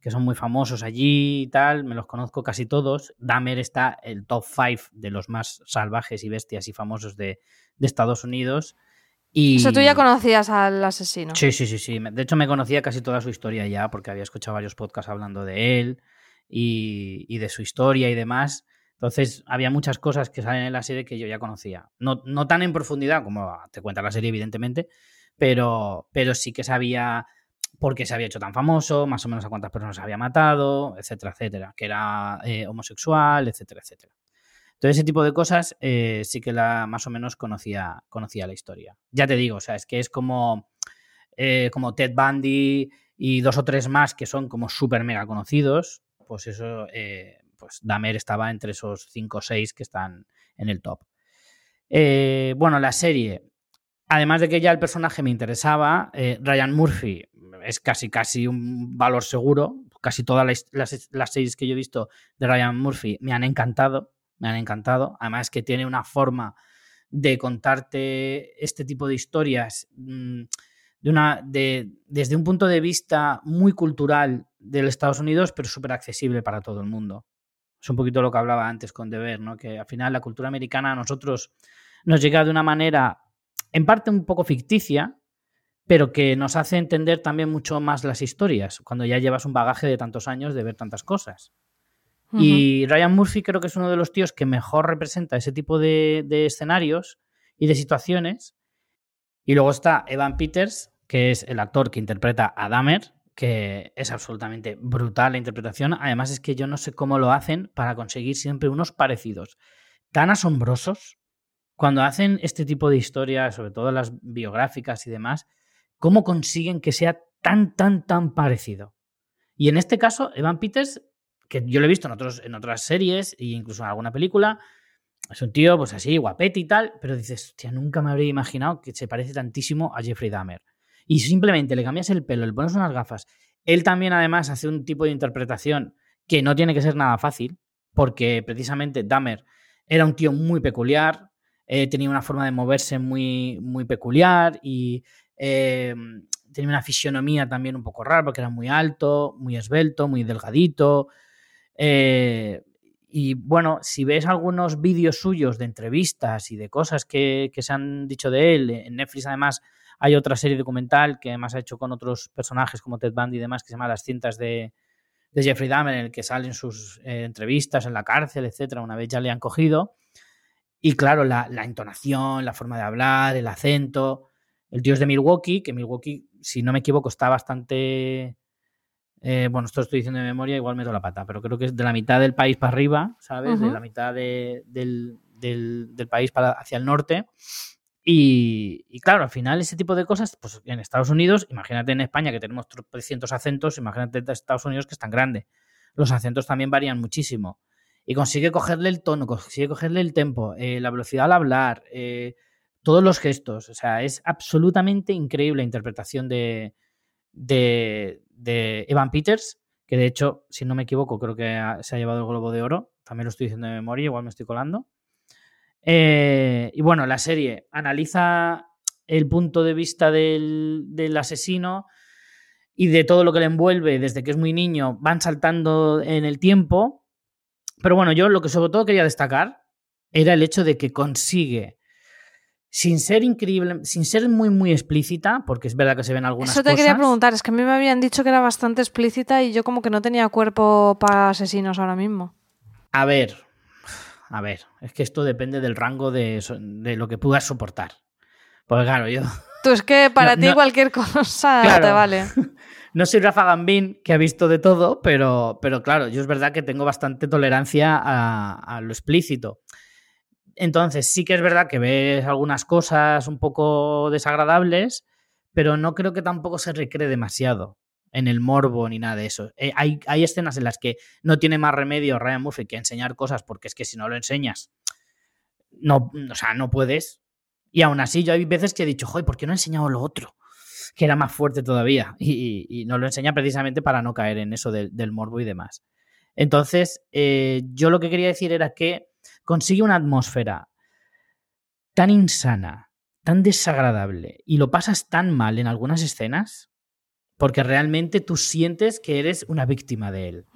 que son muy famosos allí y tal, me los conozco casi todos. Dahmer está el top 5 de los más salvajes y bestias y famosos de, Estados Unidos. Y... O sea, tú ya conocías al asesino. Sí, sí, sí, sí. De hecho, me conocía casi toda su historia ya, porque había escuchado varios podcasts hablando de él y, de su historia y demás. Entonces, había muchas cosas que salen en la serie que yo ya conocía. No, no tan en profundidad como te cuenta la serie, evidentemente, pero, pero sí que sabía por qué se había hecho tan famoso, más o menos a cuántas personas había matado, etcétera, etcétera, que era eh, homosexual, etcétera, etcétera. Todo ese tipo de cosas eh, sí que la más o menos conocía, conocía la historia. Ya te digo, o sea, es que es como, eh, como Ted Bundy y dos o tres más que son como súper mega conocidos, pues eso, pues Damer estaba entre esos cinco o seis que están en el top. bueno, la serie, además de que ya el personaje me interesaba, Ryan Murphy es casi, casi un valor seguro. Casi todas las, las, series que yo he visto de Ryan Murphy me han encantado, me han encantado. Además que tiene una forma de contarte este tipo de historias mm, de una, de, desde un punto de vista muy cultural del Estados Unidos, pero súper accesible para todo el mundo. Es un poquito lo que hablaba antes con Deber, ¿no? que al final la cultura americana a nosotros nos llega de una manera en parte un poco ficticia, pero que nos hace entender también mucho más las historias, cuando ya llevas un bagaje de tantos años de ver tantas cosas. Y Ryan Murphy creo que es uno de los tíos que mejor representa ese tipo de, escenarios y de situaciones. Y luego está Evan Peters, que es el actor que interpreta a Dahmer, que es absolutamente brutal la interpretación. Además es que yo no sé cómo lo hacen para conseguir siempre unos parecidos tan asombrosos cuando hacen este tipo de historias, sobre todo las biográficas y demás, cómo consiguen que sea tan, tan, tan parecido. Y en este caso, Evan Peters, que yo lo he visto en, otros, en otras series e incluso en alguna película, es un tío, pues así, guapete y tal, pero dices, hostia, nunca me habría imaginado que se parece tantísimo a Jeffrey Dahmer y simplemente le cambias el pelo, le pones unas gafas. Él también además hace un tipo de interpretación que no tiene que ser nada fácil, porque precisamente Dahmer era un tío muy peculiar, eh, tenía una forma de moverse muy, muy peculiar y eh, tenía una fisionomía también un poco rara, porque era muy alto, muy esbelto, muy delgadito. Eh, y bueno, si ves algunos vídeos suyos de entrevistas y de cosas que, que se han dicho de él, en Netflix además hay otra serie documental que además ha hecho con otros personajes como Ted Bundy y demás, que se llama Las cintas de, Jeffrey Dahmer, en el que salen sus eh, entrevistas en la cárcel, etcétera, una vez ya le han cogido. Y claro, la, entonación, la forma de hablar, el acento. El tío es de Milwaukee, que Milwaukee, si no me equivoco, está bastante. Eh, bueno, esto lo estoy diciendo de memoria, igual meto la pata, pero creo que es de la mitad del país para arriba, ¿sabes? De la mitad del, del, país para, hacia el norte. Y, claro, al final ese tipo de cosas, pues en Estados Unidos, imagínate en España que tenemos 300 acentos, imagínate en Estados Unidos que es tan grande. Los acentos también varían muchísimo. Y consigue cogerle el tono, consigue cogerle el tempo, eh, la velocidad al hablar, eh, todos los gestos. O sea, es absolutamente increíble la interpretación de, de, Evan Peters, que de hecho, si no me equivoco, creo que se ha llevado el Globo de Oro. También lo estoy diciendo de memoria, igual me estoy colando. Eh, y bueno, la serie analiza el punto de vista del, asesino y de todo lo que le envuelve desde que es muy niño, van saltando en el tiempo. Pero bueno, yo lo que sobre todo quería destacar era el hecho de que consigue, sin ser increíble, sin ser muy, muy explícita, porque es verdad que se ven algunas cosas. Eso te quería preguntar, es que a mí me habían dicho que era bastante explícita y yo como que no tenía cuerpo para asesinos ahora mismo. A ver, a ver, es que esto depende del rango de, lo que puedas soportar. Pues claro, yo. Tú es que para [LAUGHS] ti cualquier cosa te vale. [LAUGHS] No soy Rafa Gambín, que ha visto de todo, pero, pero claro, yo es verdad que tengo bastante tolerancia a, lo explícito. Entonces, sí que es verdad que ves algunas cosas un poco desagradables, pero no creo que tampoco se recree demasiado en el morbo ni nada de eso. Eh, hay, hay, escenas en las que no tiene más remedio Ryan Murphy que enseñar cosas porque es que si no lo enseñas, no, o sea, no puedes. Y aún así, yo hay veces que he dicho, joder, ¿por qué no he enseñado lo otro? Que era más fuerte todavía. [LAUGHS] Y, no lo enseña precisamente para no caer en eso del, morbo y demás. Entonces, eh, yo lo que quería decir era que consigue una atmósfera tan insana, tan desagradable, y lo pasas tan mal en algunas escenas, porque realmente tú sientes que eres una víctima de él.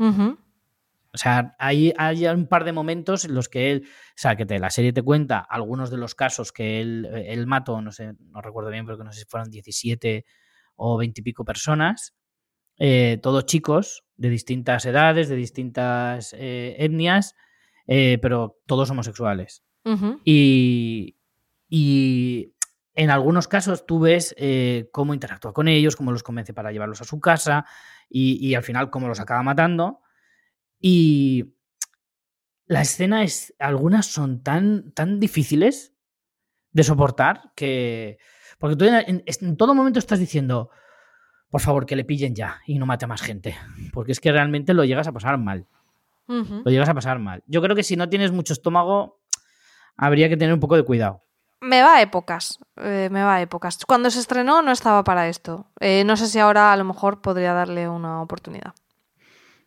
O sea, hay, hay, un par de momentos en los que él, o sea, que te, la serie te cuenta algunos de los casos que él, él mató, no sé, no recuerdo bien, pero no sé si fueron 17 o 20 y pico personas, eh, todos chicos de distintas edades, de distintas eh, etnias, eh, pero todos homosexuales. y, y en algunos casos tú ves eh, cómo interactúa con ellos, cómo los convence para llevarlos a su casa y, al final cómo los acaba matando. Y la escena es, algunas son tan, tan difíciles de soportar que... Porque tú en, todo momento estás diciendo, por favor, que le pillen ya y no mate a más gente. Porque es que realmente lo llegas a pasar mal. Lo llegas a pasar mal. Yo creo que si no tienes mucho estómago, habría que tener un poco de cuidado me va a épocas, eh, me va a épocas. Cuando se estrenó no estaba para esto. Eh, no sé si ahora a lo mejor podría darle una oportunidad.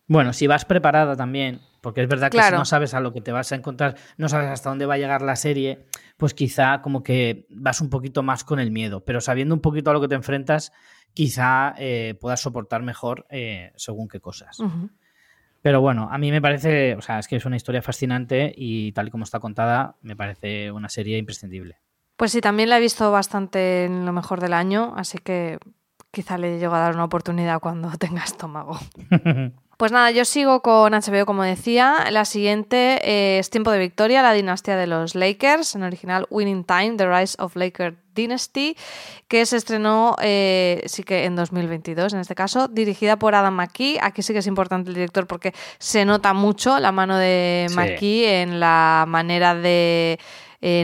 Bueno, si vas preparada también, porque es verdad que si no sabes a lo que te vas a encontrar, no sabes hasta dónde va a llegar la serie, pues quizá como que vas un poquito más con el miedo, pero sabiendo un poquito a lo que te enfrentas, quizá eh, puedas soportar mejor según qué cosas. Pero bueno, a mí me parece, o sea, es que es una historia fascinante y tal y como está contada, me parece una serie imprescindible. Pues sí, también la he visto bastante en lo mejor del año, así que quizá le llego a dar una oportunidad cuando [LAUGHS] tenga estómago. [LAUGHS] Pues nada, yo sigo con HBO como decía. La siguiente eh, es Tiempo de Victoria, la dinastía de los Lakers, en original Winning Time, The Rise of Laker Dynasty, que se estrenó eh, sí que en 2022, en este caso, dirigida por Adam McKee. Aquí sí que es importante el director porque se nota mucho la mano de McKee en la manera de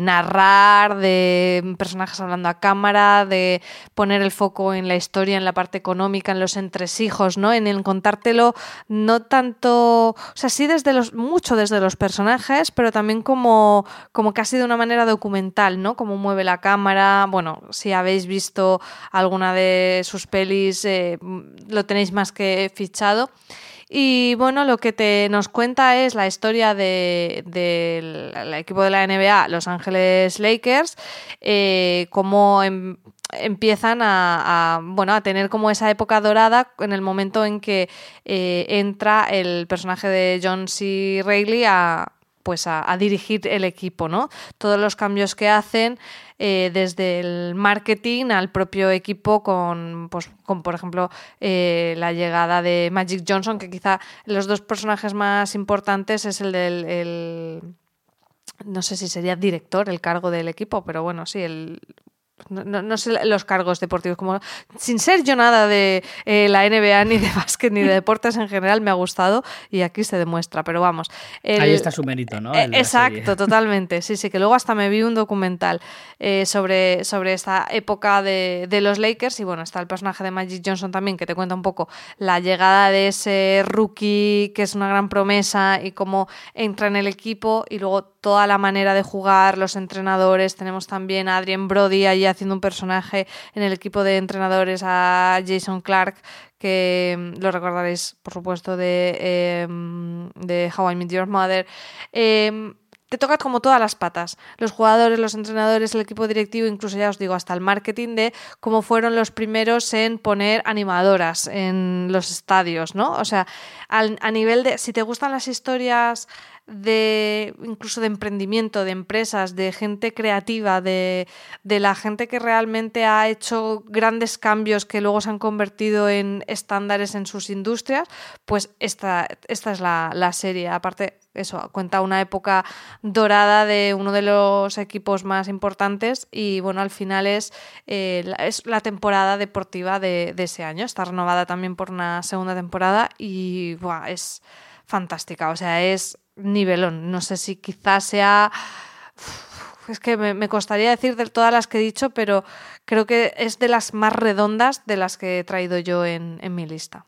narrar, de personajes hablando a cámara, de poner el foco en la historia, en la parte económica, en los entresijos, ¿no? En el contártelo no tanto, o sea, sí desde los, mucho desde los personajes, pero también como, como casi de una manera documental, ¿no? Cómo mueve la cámara, bueno, si habéis visto alguna de sus pelis, eh, lo tenéis más que fichado. Y bueno, lo que te nos cuenta es la historia del equipo de la NBA, Los Ángeles Lakers, eh, cómo em, empiezan a, bueno, a tener como esa época dorada en el momento en que eh, entra el personaje de John C. Reilly a pues a, dirigir el equipo, ¿no? Todos los cambios que hacen eh, desde el marketing al propio equipo con, pues, con por ejemplo, eh, la llegada de Magic Johnson, que quizá los dos personajes más importantes es el del... no sé si sería director el cargo del equipo, pero bueno, sí, el no, sé los cargos deportivos, como sin ser yo nada de eh, la NBA, ni de [LAUGHS] básquet, ni de deportes en general, me ha gustado y aquí se demuestra, pero vamos. Ahí está su mérito, ¿no? Eh, exacto, [LAUGHS] totalmente, sí, sí, que luego hasta me vi un documental eh, sobre, sobre esta época de, de, los Lakers y bueno, está el personaje de Magic Johnson también que te cuenta un poco la llegada de ese rookie que es una gran promesa y cómo entra en el equipo y luego toda la manera de jugar, los entrenadores, tenemos también a Adrien Brody allí haciendo un personaje en el equipo de entrenadores, a Jason Clark, que mm, lo recordaréis, por supuesto, de, em, de How I Met Your Mother. Em, te toca como todas las patas. Los jugadores, los entrenadores, el equipo directivo, incluso ya os digo, hasta el marketing de cómo fueron los primeros en poner animadoras en los estadios, ¿no? O sea, a nivel de, si te gustan las historias de incluso de emprendimiento, de empresas, de gente creativa, de, la gente que realmente ha hecho grandes cambios que luego se han convertido en estándares en sus industrias, pues esta, esta es la, serie. Aparte, eso, cuenta una época dorada de uno de los equipos más importantes y bueno, al final es, eh, la, es la temporada deportiva de, ese año. Está renovada también por una segunda temporada y es fantástica. O sea, es nivelón. No sé si quizás sea... Es que me, costaría decir de todas las que he dicho, pero creo que es de las más redondas de las que he traído yo en, mi lista.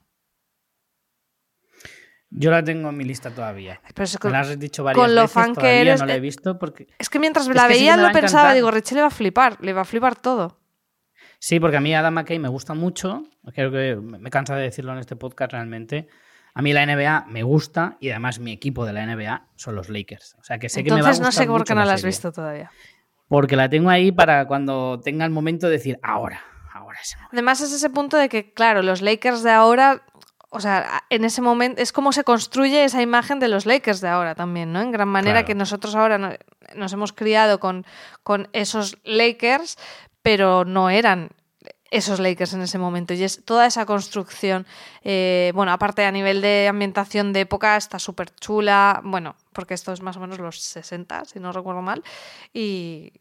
Yo la tengo en mi lista todavía. con, me has dicho varias con lo fan que eres, no la he visto porque... Es que mientras la veía lo pensaba, digo, Richie le va a flipar, le va a flipar todo. Sí, porque a mí Adam McKay me gusta mucho, creo que me cansa de decirlo en este podcast realmente, a mí la NBA me gusta y además mi equipo de la NBA son los Lakers. O sea que sé que me va a gustar no sé por qué no la has visto todavía. Porque la tengo ahí para cuando tenga el momento de decir ahora, ahora es Además es ese punto de que, claro, los Lakers de ahora o sea, en ese momento es como se construye esa imagen de los Lakers de ahora también, ¿no? En gran manera que nosotros ahora nos hemos criado con, con esos Lakers, pero no eran esos Lakers en ese momento. Y es toda esa construcción, eh, bueno, aparte a nivel de ambientación de época, está súper chula, bueno, porque esto es más o menos los 60, si no recuerdo mal, y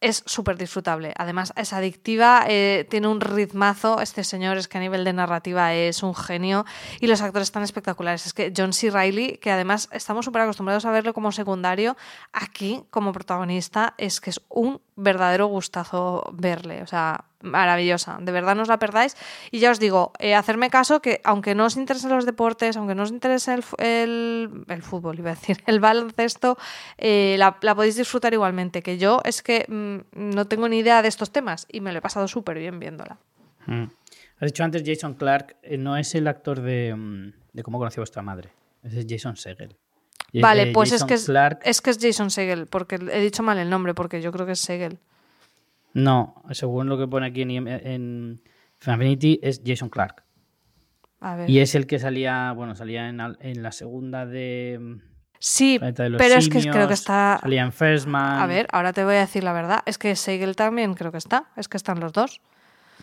es súper disfrutable. Además, es adictiva, eh, tiene un ritmazo. Este señor es que a nivel de narrativa es un genio y los actores están espectaculares. Es que John C. Reilly, que además estamos súper acostumbrados a verlo como secundario, aquí como protagonista es que es un verdadero gustazo verle. O sea, maravillosa. De verdad no os la perdáis. Y ya os digo, eh, hacerme caso que aunque no os interesen los deportes, aunque no os interese el, el, fútbol, iba a decir, [LAUGHS] el baloncesto, eh, la, podéis disfrutar igualmente. Que yo es que mm, no tengo ni idea de estos temas y me lo he pasado súper bien viéndola. Mm. Has dicho antes Jason Clark, eh, no es el actor de, mm, de cómo conoció vuestra madre. Ese es Jason Segel. Vale, pues es que es, es que es Jason Segel, porque he dicho mal el nombre, porque yo creo que es Segel. No, según lo que pone aquí en, en Infinity, es Jason Clark. A ver. Y es el que salía, bueno, salía en, la segunda de. Sí, pero es que creo que está. Salía en First Man. A ver, ahora te voy a decir la verdad. Es que Segel también creo que está. Es que están los dos.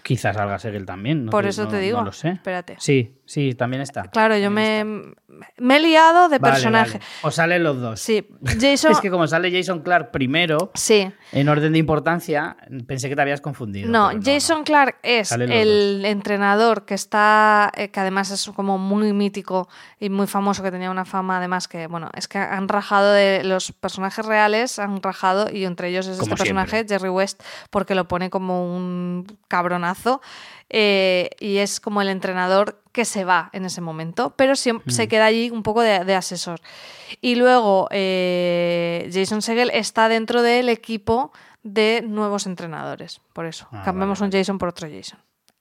Quizás salga Segel también. Por eso te digo. No lo sé. Espérate. Sí. Sí, también está. Claro, yo me, me he liado de Vale, personaje. vale. O salen los dos. Sí, [LAUGHS] Jason. Es que como sale Jason Clark primero, Sí. en orden de importancia, pensé que te habías confundido. No, Jason Clark es el entrenador que está, eh, que además es como muy mítico y muy famoso, que tenía una fama además que, bueno, es que han rajado de los personajes reales, han rajado y entre ellos es Como este personaje. Jerry West, porque lo pone como un cabronazo eh, y es como el entrenador que se va en ese momento, pero siempre se Mm. queda allí un poco de, de asesor. Y luego eh, Jason Segel está dentro del equipo de nuevos entrenadores. Por eso, Ah, cambiamos vale, un Jason por otro Jason.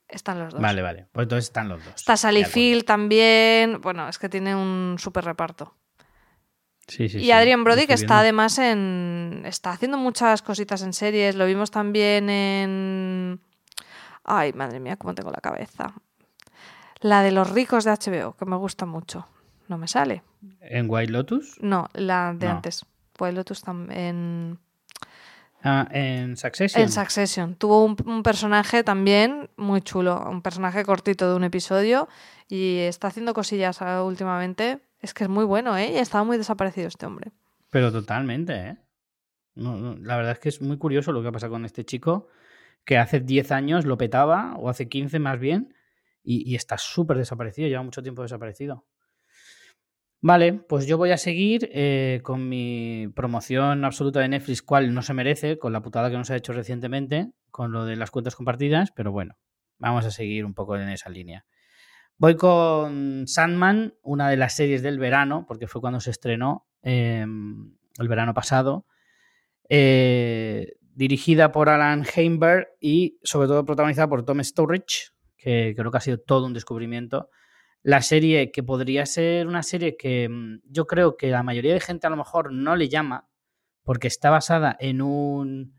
Están los dos. Vale, vale. Pues entonces están los dos. Está Sally. Field también. Bueno, es que tiene un súper reparto. Sí, sí, y sí, Adrian Brody, que está además en. Está haciendo muchas cositas en series. Lo vimos también en. Ay, madre mía, cómo tengo la cabeza. La de los ricos de HBO, que me gusta mucho. No me sale. ¿En White Lotus? No, la de No. antes. Wild Lotus también. Ah, en Succession. En Succession. Tuvo un, un personaje también muy chulo. Un personaje cortito de un episodio. Y está haciendo cosillas ah, últimamente. Es que es muy bueno, ¿eh? Y estaba muy desaparecido este hombre. Pero totalmente, ¿eh? No, no, la verdad es que es muy curioso lo que ha pasado con este chico, que hace 10 años lo petaba, o hace 15 más bien, y, está súper desaparecido, lleva mucho tiempo desaparecido. Vale, pues yo voy a seguir eh, con mi promoción absoluta de Netflix, cual no se merece, con la putada que nos ha hecho recientemente, con lo de las cuentas compartidas, pero bueno, vamos a seguir un poco en esa línea. Voy con Sandman, una de las series del verano, porque fue cuando se estrenó eh, el verano pasado, eh, dirigida por Alan Heinberg y sobre todo protagonizada por Tom Sturridge, que creo que ha sido todo un descubrimiento. La serie que podría ser una serie que mm, yo creo que la mayoría de gente a lo mejor no le llama, porque está basada en un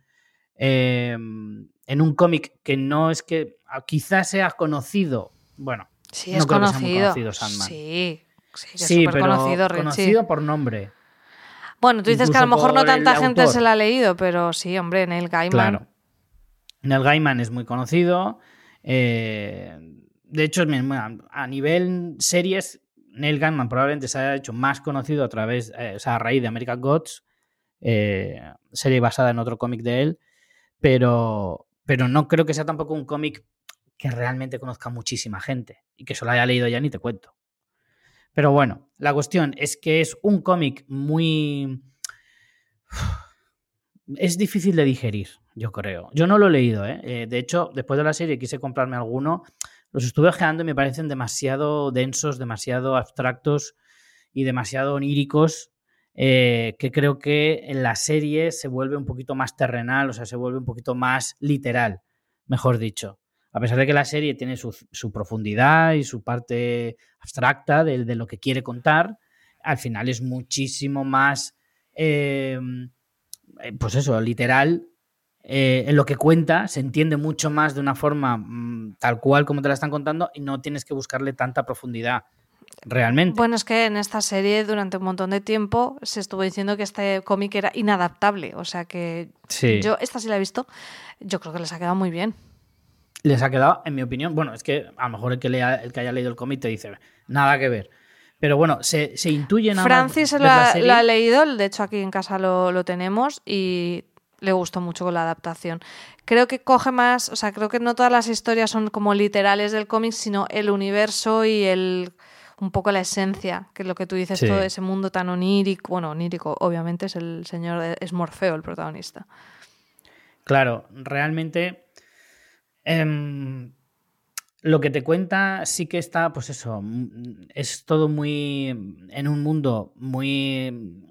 eh, en un cómic que no es que ah, quizás sea conocido, bueno, Sí, No es creo que sea muy conocido. conocido, Sandman. Sí, sí, que es sí, pero conocido, conocido por nombre. Bueno, tú dices que a lo mejor no tanta gente autor. se la ha leído, pero sí, hombre, Neil Gaiman. Claro. Neil Gaiman es muy conocido. eh, de hecho, a nivel series, Neil Gaiman probablemente se haya hecho más conocido a través, eh, o sea, a raíz de American Gods, eh, serie basada en otro cómic de él, pero, pero no creo que sea tampoco un cómic que realmente conozca muchísima gente y que solo haya leído ya ni te cuento. Pero bueno, la cuestión es que es un cómic muy... Es difícil de digerir, yo creo. Yo no lo he leído, ¿eh? Eh, De hecho, después de la serie quise comprarme alguno. Los estuve ojeando y me parecen demasiado densos, demasiado abstractos y demasiado oníricos. eh, que creo que en la serie se vuelve un poquito más terrenal, o sea, se vuelve un poquito más literal, mejor dicho. A pesar de que la serie tiene su, su profundidad y su parte abstracta de, de lo que quiere contar, al final es muchísimo más, eh, eh, pues eso, literal. eh, en lo que cuenta se entiende mucho más de una forma mm, tal cual como te la están contando y no tienes que buscarle tanta profundidad realmente. Bueno, es que en esta serie durante un montón de tiempo se estuvo diciendo que este cómic era inadaptable. O sea que sí. yo, esta sí la he visto, yo creo que les ha quedado muy bien. Les ha quedado, en mi opinión, bueno, es que a lo mejor el que, lea, el que haya leído el cómic te dice, nada que ver. Pero bueno, se, se intuye nada Francis la ha, leído, de hecho aquí en casa lo, lo tenemos y le gustó mucho con la adaptación. Creo que coge más, o sea, creo que no todas las historias son como literales del cómic, sino el universo y el un poco la esencia, que es lo que tú dices, Sí. todo ese mundo tan onírico, bueno, onírico, obviamente es el señor, es Morfeo el protagonista. Claro, realmente em, lo que te cuenta sí que está, pues eso, mm, es todo muy en un mundo muy,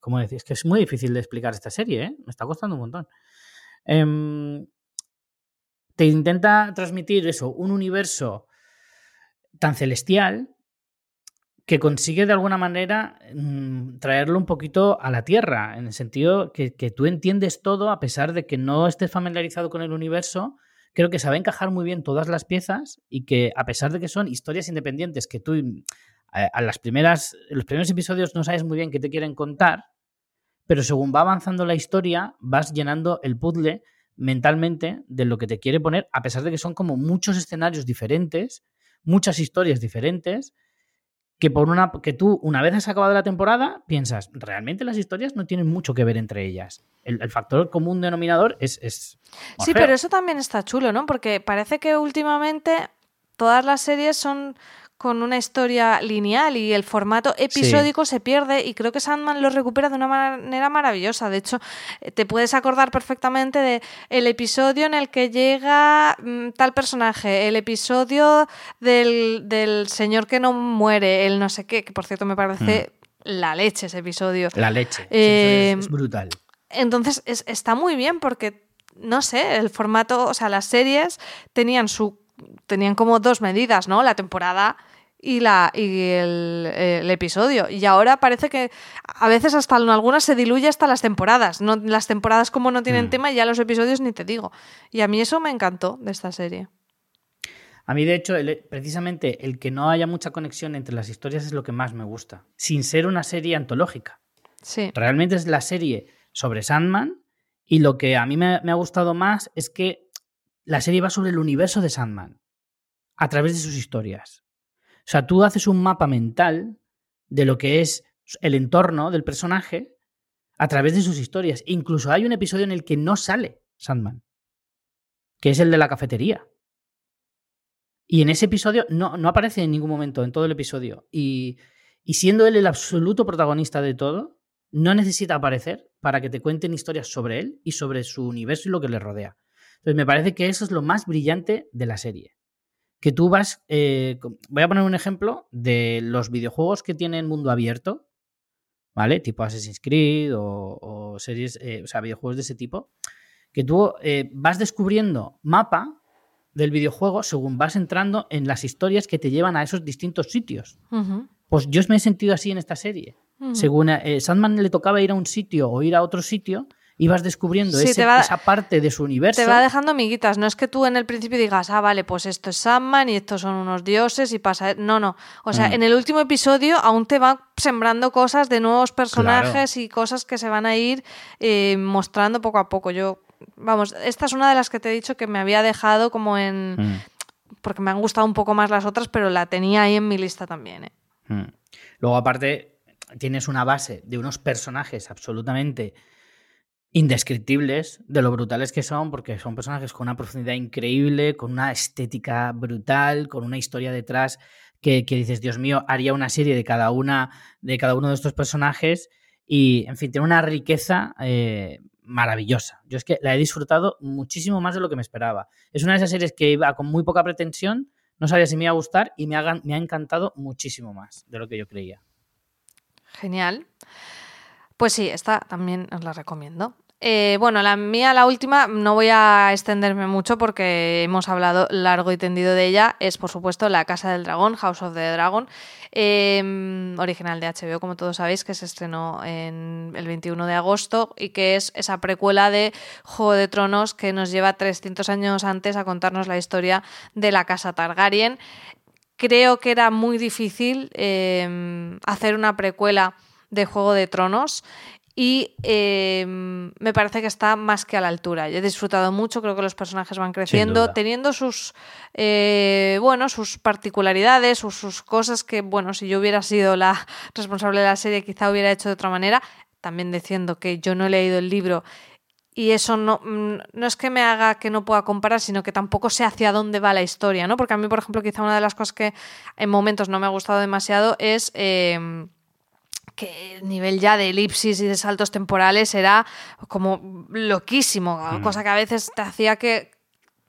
¿cómo decir? Es que es muy difícil de explicar esta serie, ¿eh? Me está costando un montón. Em, te intenta transmitir eso, un universo tan celestial que consigue de alguna manera mm, traerlo un poquito a la Tierra, en el sentido que, que tú entiendes todo a pesar de que no estés familiarizado con el universo. Creo que sabe encajar muy bien todas las piezas y que a pesar de que son historias independientes que tú mm, a, las primeras, en los primeros episodios no sabes muy bien qué te quieren contar, pero según va avanzando la historia vas llenando el puzzle mentalmente de lo que te quiere poner, a pesar de que son como muchos escenarios diferentes, muchas historias diferentes que por una que tú una vez has acabado la temporada piensas realmente las historias no tienen mucho que ver entre ellas. El, factor común denominador es, es sí pero eso también está chulo no porque parece que últimamente todas las series son con una historia lineal y el formato episódico se pierde y creo que Sandman lo recupera de una manera maravillosa. De hecho, eh, te puedes acordar perfectamente de el episodio en el que llega mm, tal personaje, el episodio del, señor que no muere, el no sé qué, que por cierto me parece mm. la leche ese episodio. La leche. es, em, brutal. Entonces está muy bien porque, no sé, el formato, o sea, las series tenían su tenían como dos medidas, ¿no? La temporada y, la, y el, episodio. Y ahora parece que a veces hasta en algunas se diluye hasta las temporadas. No, las temporadas como no tienen mm. tema ya los episodios ni te digo. Y a mí eso me encantó de esta serie. A mí, de hecho, precisamente el que no haya mucha conexión entre las historias es lo que más me gusta, sin ser una serie antológica. Sí. Realmente es la serie sobre Sandman y lo que a mí me ha gustado más es que la serie va sobre el universo de Sandman, a través de sus historias. O sea, tú haces un mapa mental de lo que es el entorno del personaje a través de sus historias. Incluso hay un episodio en el que no sale Sandman, que es el de la cafetería. Y en ese episodio no, no aparece en ningún momento, en todo el episodio. Y, y siendo él el absoluto protagonista de todo, no necesita aparecer para que te cuenten historias sobre él y sobre su universo y lo que le rodea. Entonces, me parece que eso es lo más brillante de la serie. Que tú vas. Eh, voy a poner un ejemplo de los videojuegos que tienen mundo abierto, ¿vale? Tipo Assassin's Creed o, series, eh, o sea, videojuegos de ese tipo. Que tú eh, vas descubriendo mapa del videojuego según vas entrando en las historias que te llevan a esos distintos sitios. Pues yo me he sentido así en esta serie. Según Sandman le tocaba ir a un sitio o ir a otro sitio, y vas descubriendo esa parte de su universo. Te va dejando amiguitas. No es que tú en el principio digas, ah, vale, pues esto es Sandman y estos son unos dioses y pasa. No, no. O sea, mm. en el último episodio aún te va sembrando cosas de nuevos personajes y cosas que se van a ir eh, mostrando poco a poco. Yo, vamos, esta es una de las que te he dicho que me había dejado como en. Mm. Porque me han gustado un poco más las otras, pero la tenía ahí en mi lista también. ¿eh? Mm. Luego, aparte, tienes una base de unos personajes absolutamente indescriptibles de lo brutales que son, porque son personajes con una profundidad increíble, con una estética brutal, con una historia detrás que, dices, Dios mío, haría una serie de cada una, de cada uno de estos personajes. Y, en fin, tiene una riqueza eh, maravillosa. Yo es que la he disfrutado muchísimo más de lo que me esperaba. Es una de esas series que iba con muy poca pretensión, no sabía si me iba a gustar y me ha, me ha encantado muchísimo más de lo que yo creía. Genial. Pues sí, esta también os la recomiendo. Eh, bueno, la mía, la última, no voy a extenderme mucho porque hemos hablado largo y tendido de ella. Es, por supuesto, La Casa del Dragón, House of the Dragon, em, original de HBO, como todos sabéis, que se estrenó en el 21 de agosto y que es esa precuela de Juego de Tronos que nos lleva 300 años antes a contarnos la historia de la Casa Targaryen. Creo que era muy difícil em, hacer una precuela de Juego de Tronos y em, me parece que está más que a la altura. Yo he disfrutado mucho, creo que los personajes van creciendo, teniendo sus, eh, bueno, sus particularidades, sus, sus, cosas que, bueno, si yo hubiera sido la [LAUGHS] responsable de la serie quizá hubiera hecho de otra manera, también diciendo que yo no he leído el libro y eso no, mm, no es que me haga que no pueda comparar, sino que tampoco sé hacia dónde va la historia, ¿no? Porque a mí, por ejemplo, quizá una de las cosas que en momentos no me ha gustado demasiado es... Em, que el nivel ya de elipsis y de saltos temporales era como loquísimo, mm. cosa que a veces te hacía que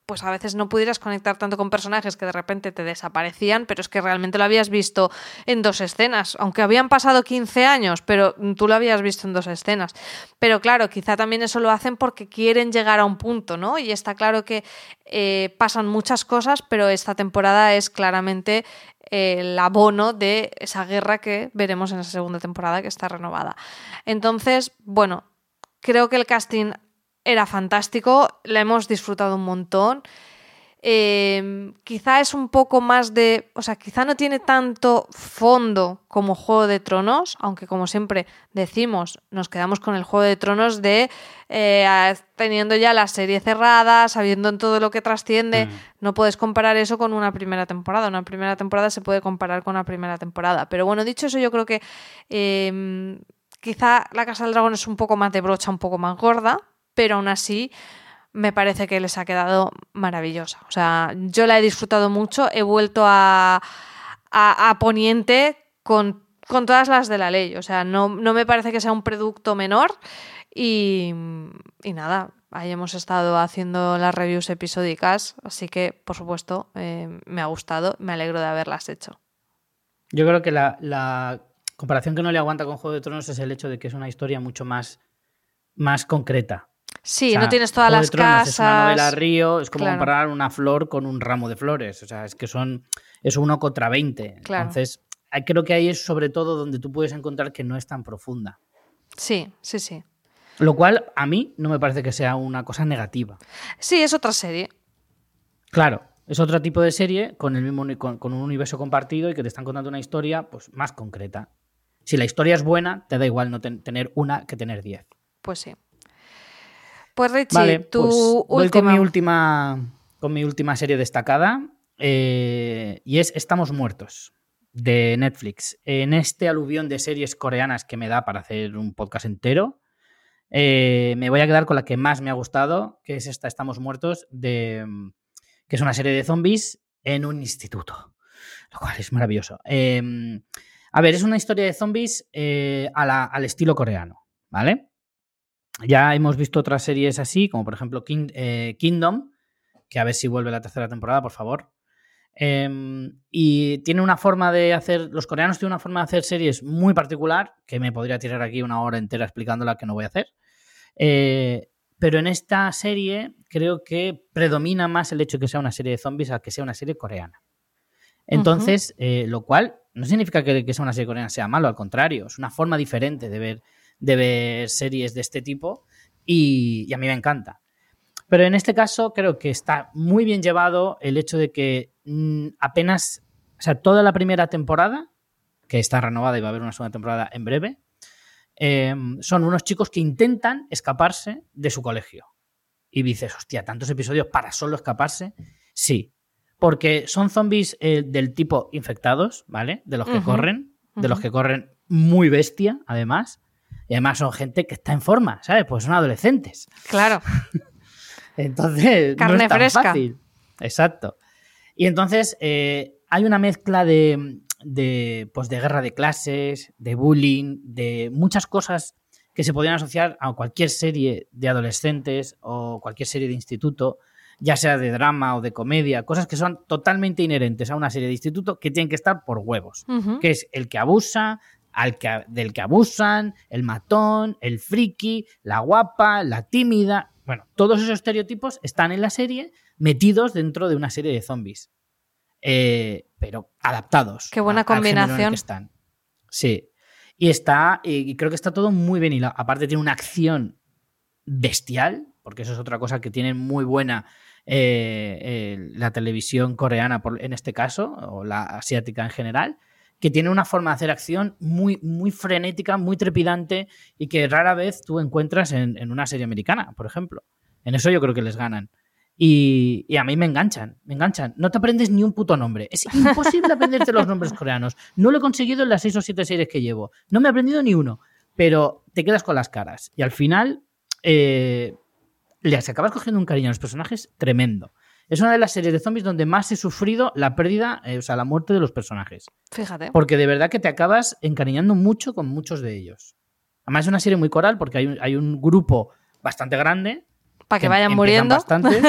pues a veces no pudieras conectar tanto con personajes que de repente te desaparecían, pero es que realmente lo habías visto en dos escenas, aunque habían pasado 15 años, pero tú lo habías visto en dos escenas. Pero claro, quizá también eso lo hacen porque quieren llegar a un punto, ¿no? Y está claro que eh, pasan muchas cosas, pero esta temporada es claramente el abono de esa guerra que veremos en esa segunda temporada que está renovada. Entonces, bueno, creo que el casting era fantástico, la hemos disfrutado un montón. Eh, quizá es un poco más de, o sea, quizá no tiene tanto fondo como Juego de Tronos, aunque como siempre decimos, nos quedamos con el Juego de Tronos de eh, teniendo ya la serie cerrada, sabiendo en todo lo que trasciende, Mm. no puedes comparar eso con una primera temporada. Una primera temporada se puede comparar con una primera temporada. Pero bueno, dicho eso, yo creo que eh, quizá La Casa del Dragón es un poco más de brocha, un poco más gorda, pero aún así me parece que les ha quedado maravillosa. O sea, yo la he disfrutado mucho, he vuelto a, a, Poniente con, con, todas las de la ley. O sea, no, no, me parece que sea un producto menor y, y, nada. Ahí hemos estado haciendo las reviews episódicas, así que, por supuesto, eh, me ha gustado, me alegro de haberlas hecho. Yo creo que la, la, comparación que no le aguanta con Juego de Tronos es el hecho de que es una historia mucho más, más concreta. Sí, o sea, no tienes todas las Tronos casas. Es una novela río, es como Claro. comparar una flor con un ramo de flores. O sea, es que son. Es uno contra 20. Claro. Entonces, creo que ahí es sobre todo donde tú puedes encontrar que no es tan profunda. Sí, sí, sí. Lo cual a mí no me parece que sea una cosa negativa. Sí, es otra serie. Claro, es otro tipo de serie con, el mismo, con, con un universo compartido y que te están contando una historia pues, más concreta. Si la historia es buena, te da igual no ten- tener una que tener diez. Pues sí. Pues Richie, Vale, tu pues voy con última. mi última, con mi última serie destacada eh, y es Estamos Muertos de Netflix. En este aluvión de series coreanas que me da para hacer un podcast entero, eh, me voy a quedar con la que más me ha gustado, que es esta Estamos Muertos, de, que es una serie de zombies en un instituto, lo cual es maravilloso. Eh, a ver, es una historia de zombies eh, a la- al estilo coreano, ¿vale? Ya hemos visto otras series así, como por ejemplo King- eh, Kingdom, que a ver si vuelve la tercera temporada, por favor. Em, y tiene una forma de hacer, los coreanos tienen una forma de hacer series muy particular, que me podría tirar aquí una hora entera explicándola que no voy a hacer. Eh, pero en esta serie creo que predomina más el hecho de que sea una serie de zombies a que sea una serie coreana. Entonces, eh, lo cual no significa que, que sea una serie coreana sea malo, al contrario, es una forma diferente de ver, de ver series de este tipo y, y a mí me encanta. Pero en este caso creo que está muy bien llevado el hecho de que mm, apenas, o sea, toda la primera temporada, que está renovada y va a haber una segunda temporada en breve, eh, son unos chicos que intentan escaparse de su colegio. Y dices, hostia, tantos episodios para solo escaparse. Sí, porque son zombies eh, del tipo infectados, ¿vale? De los que corren, de los que corren muy bestia, además. Y además son gente que está en forma, ¿sabes? Pues son adolescentes. Claro. [LAUGHS] Entonces, no Carne es tan fresca. fácil. Exacto. Y entonces eh, hay una mezcla de, de, pues de guerra de clases, de bullying, de muchas cosas que se podrían asociar a cualquier serie de adolescentes o cualquier serie de instituto, ya sea de drama o de comedia, cosas que son totalmente inherentes a una serie de instituto que tienen que estar por huevos que es el que abusa, al que, del que abusan, el matón, el friki, la guapa, la tímida. Bueno, todos esos estereotipos están en la serie metidos dentro de una serie de zombies. Eh, pero adaptados. Qué buena a- en combinación. que están. Sí. Y está, y y creo que está todo muy bien hilado. Aparte tiene una acción bestial, porque eso es otra cosa que tiene muy buena eh, eh, la televisión coreana por- en este caso, o la asiática en general, que tiene una forma de hacer acción muy, muy frenética, muy trepidante y que rara vez tú encuentras en, en una serie americana, por ejemplo. En eso yo creo que les ganan. Y, y a mí me enganchan, me enganchan. No te aprendes ni un puto nombre. Es imposible aprenderte los nombres coreanos. No lo he conseguido en las seis o siete series que llevo. No me he aprendido ni uno. Pero te quedas con las caras. Y al final eh, les acabas cogiendo un cariño a los personajes tremendo. Es una de las series de zombies donde más he sufrido la pérdida, eh, o sea, la muerte de los personajes. Fíjate. Porque de verdad que te acabas encariñando mucho con muchos de ellos. Además es una serie muy coral porque hay un, hay un grupo bastante grande. Para que em- vayan muriendo. bastantes.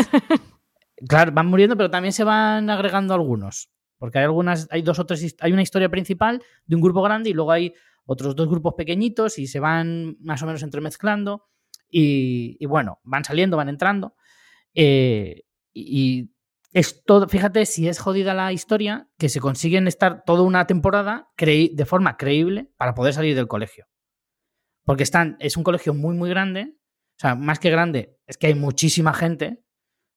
[LAUGHS] claro, van muriendo, pero también se van agregando algunos. Porque hay algunas, hay dos o tres, hay una historia principal de un grupo grande y luego hay otros dos grupos pequeñitos y se van más o menos entremezclando. Y, y bueno, van saliendo, van entrando. Eh, y es todo, fíjate si es jodida la historia, que se consiguen estar toda una temporada de forma creíble para poder salir del colegio. Porque es un colegio muy, muy grande. O sea, más que grande, es que hay muchísima gente.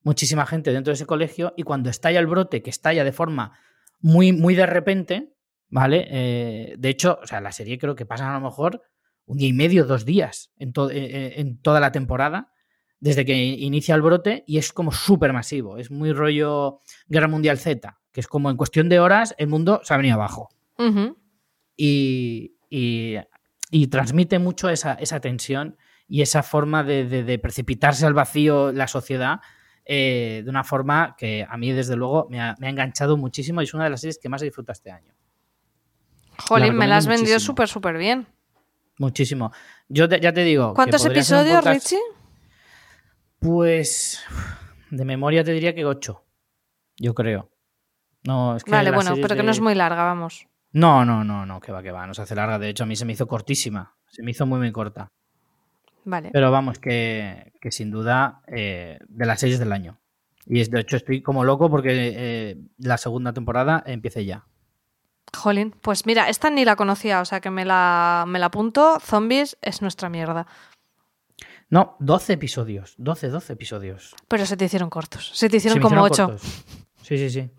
muchísima gente dentro de ese colegio y cuando estalla el brote, que estalla de forma muy, muy de repente, ¿vale? Eh, de hecho, o sea, la serie creo que pasa a lo mejor un día y medio, dos días en, eh, eh, en toda la temporada, desde que inicia el brote y es como súper masivo. Es muy rollo Guerra Mundial Z, que es como en cuestión de horas el mundo se ha venido abajo. y, y, transmite mucho esa, esa, tensión y esa forma de, de, precipitarse al vacío la sociedad de una forma que a mí, desde luego, me ha, me ha, enganchado muchísimo y es una de las series que más he disfrutado este año. Jolín, me la has vendido súper, súper bien. Muchísimo. Yo ya te digo. ¿Cuántos episodios, Richie? Pues. De memoria te diría que ocho. Yo creo. No, es que vale, bueno, pero que no es muy larga, vamos. No, no, no, no, que va, que va, no se hace larga. De hecho, a mí se me hizo cortísima. Se me hizo muy, muy corta. Vale. Pero vamos, que, que sin duda eh, de las series del año. Y de hecho estoy como loco porque eh, la segunda temporada empiece ya. Jolín, pues mira, esta ni la conocía, o sea que me la, me la apunto. Zombies es nuestra mierda. No, 12 episodios, 12, 12 episodios. Pero se te hicieron cortos, se te hicieron como 8. Sí, sí, sí.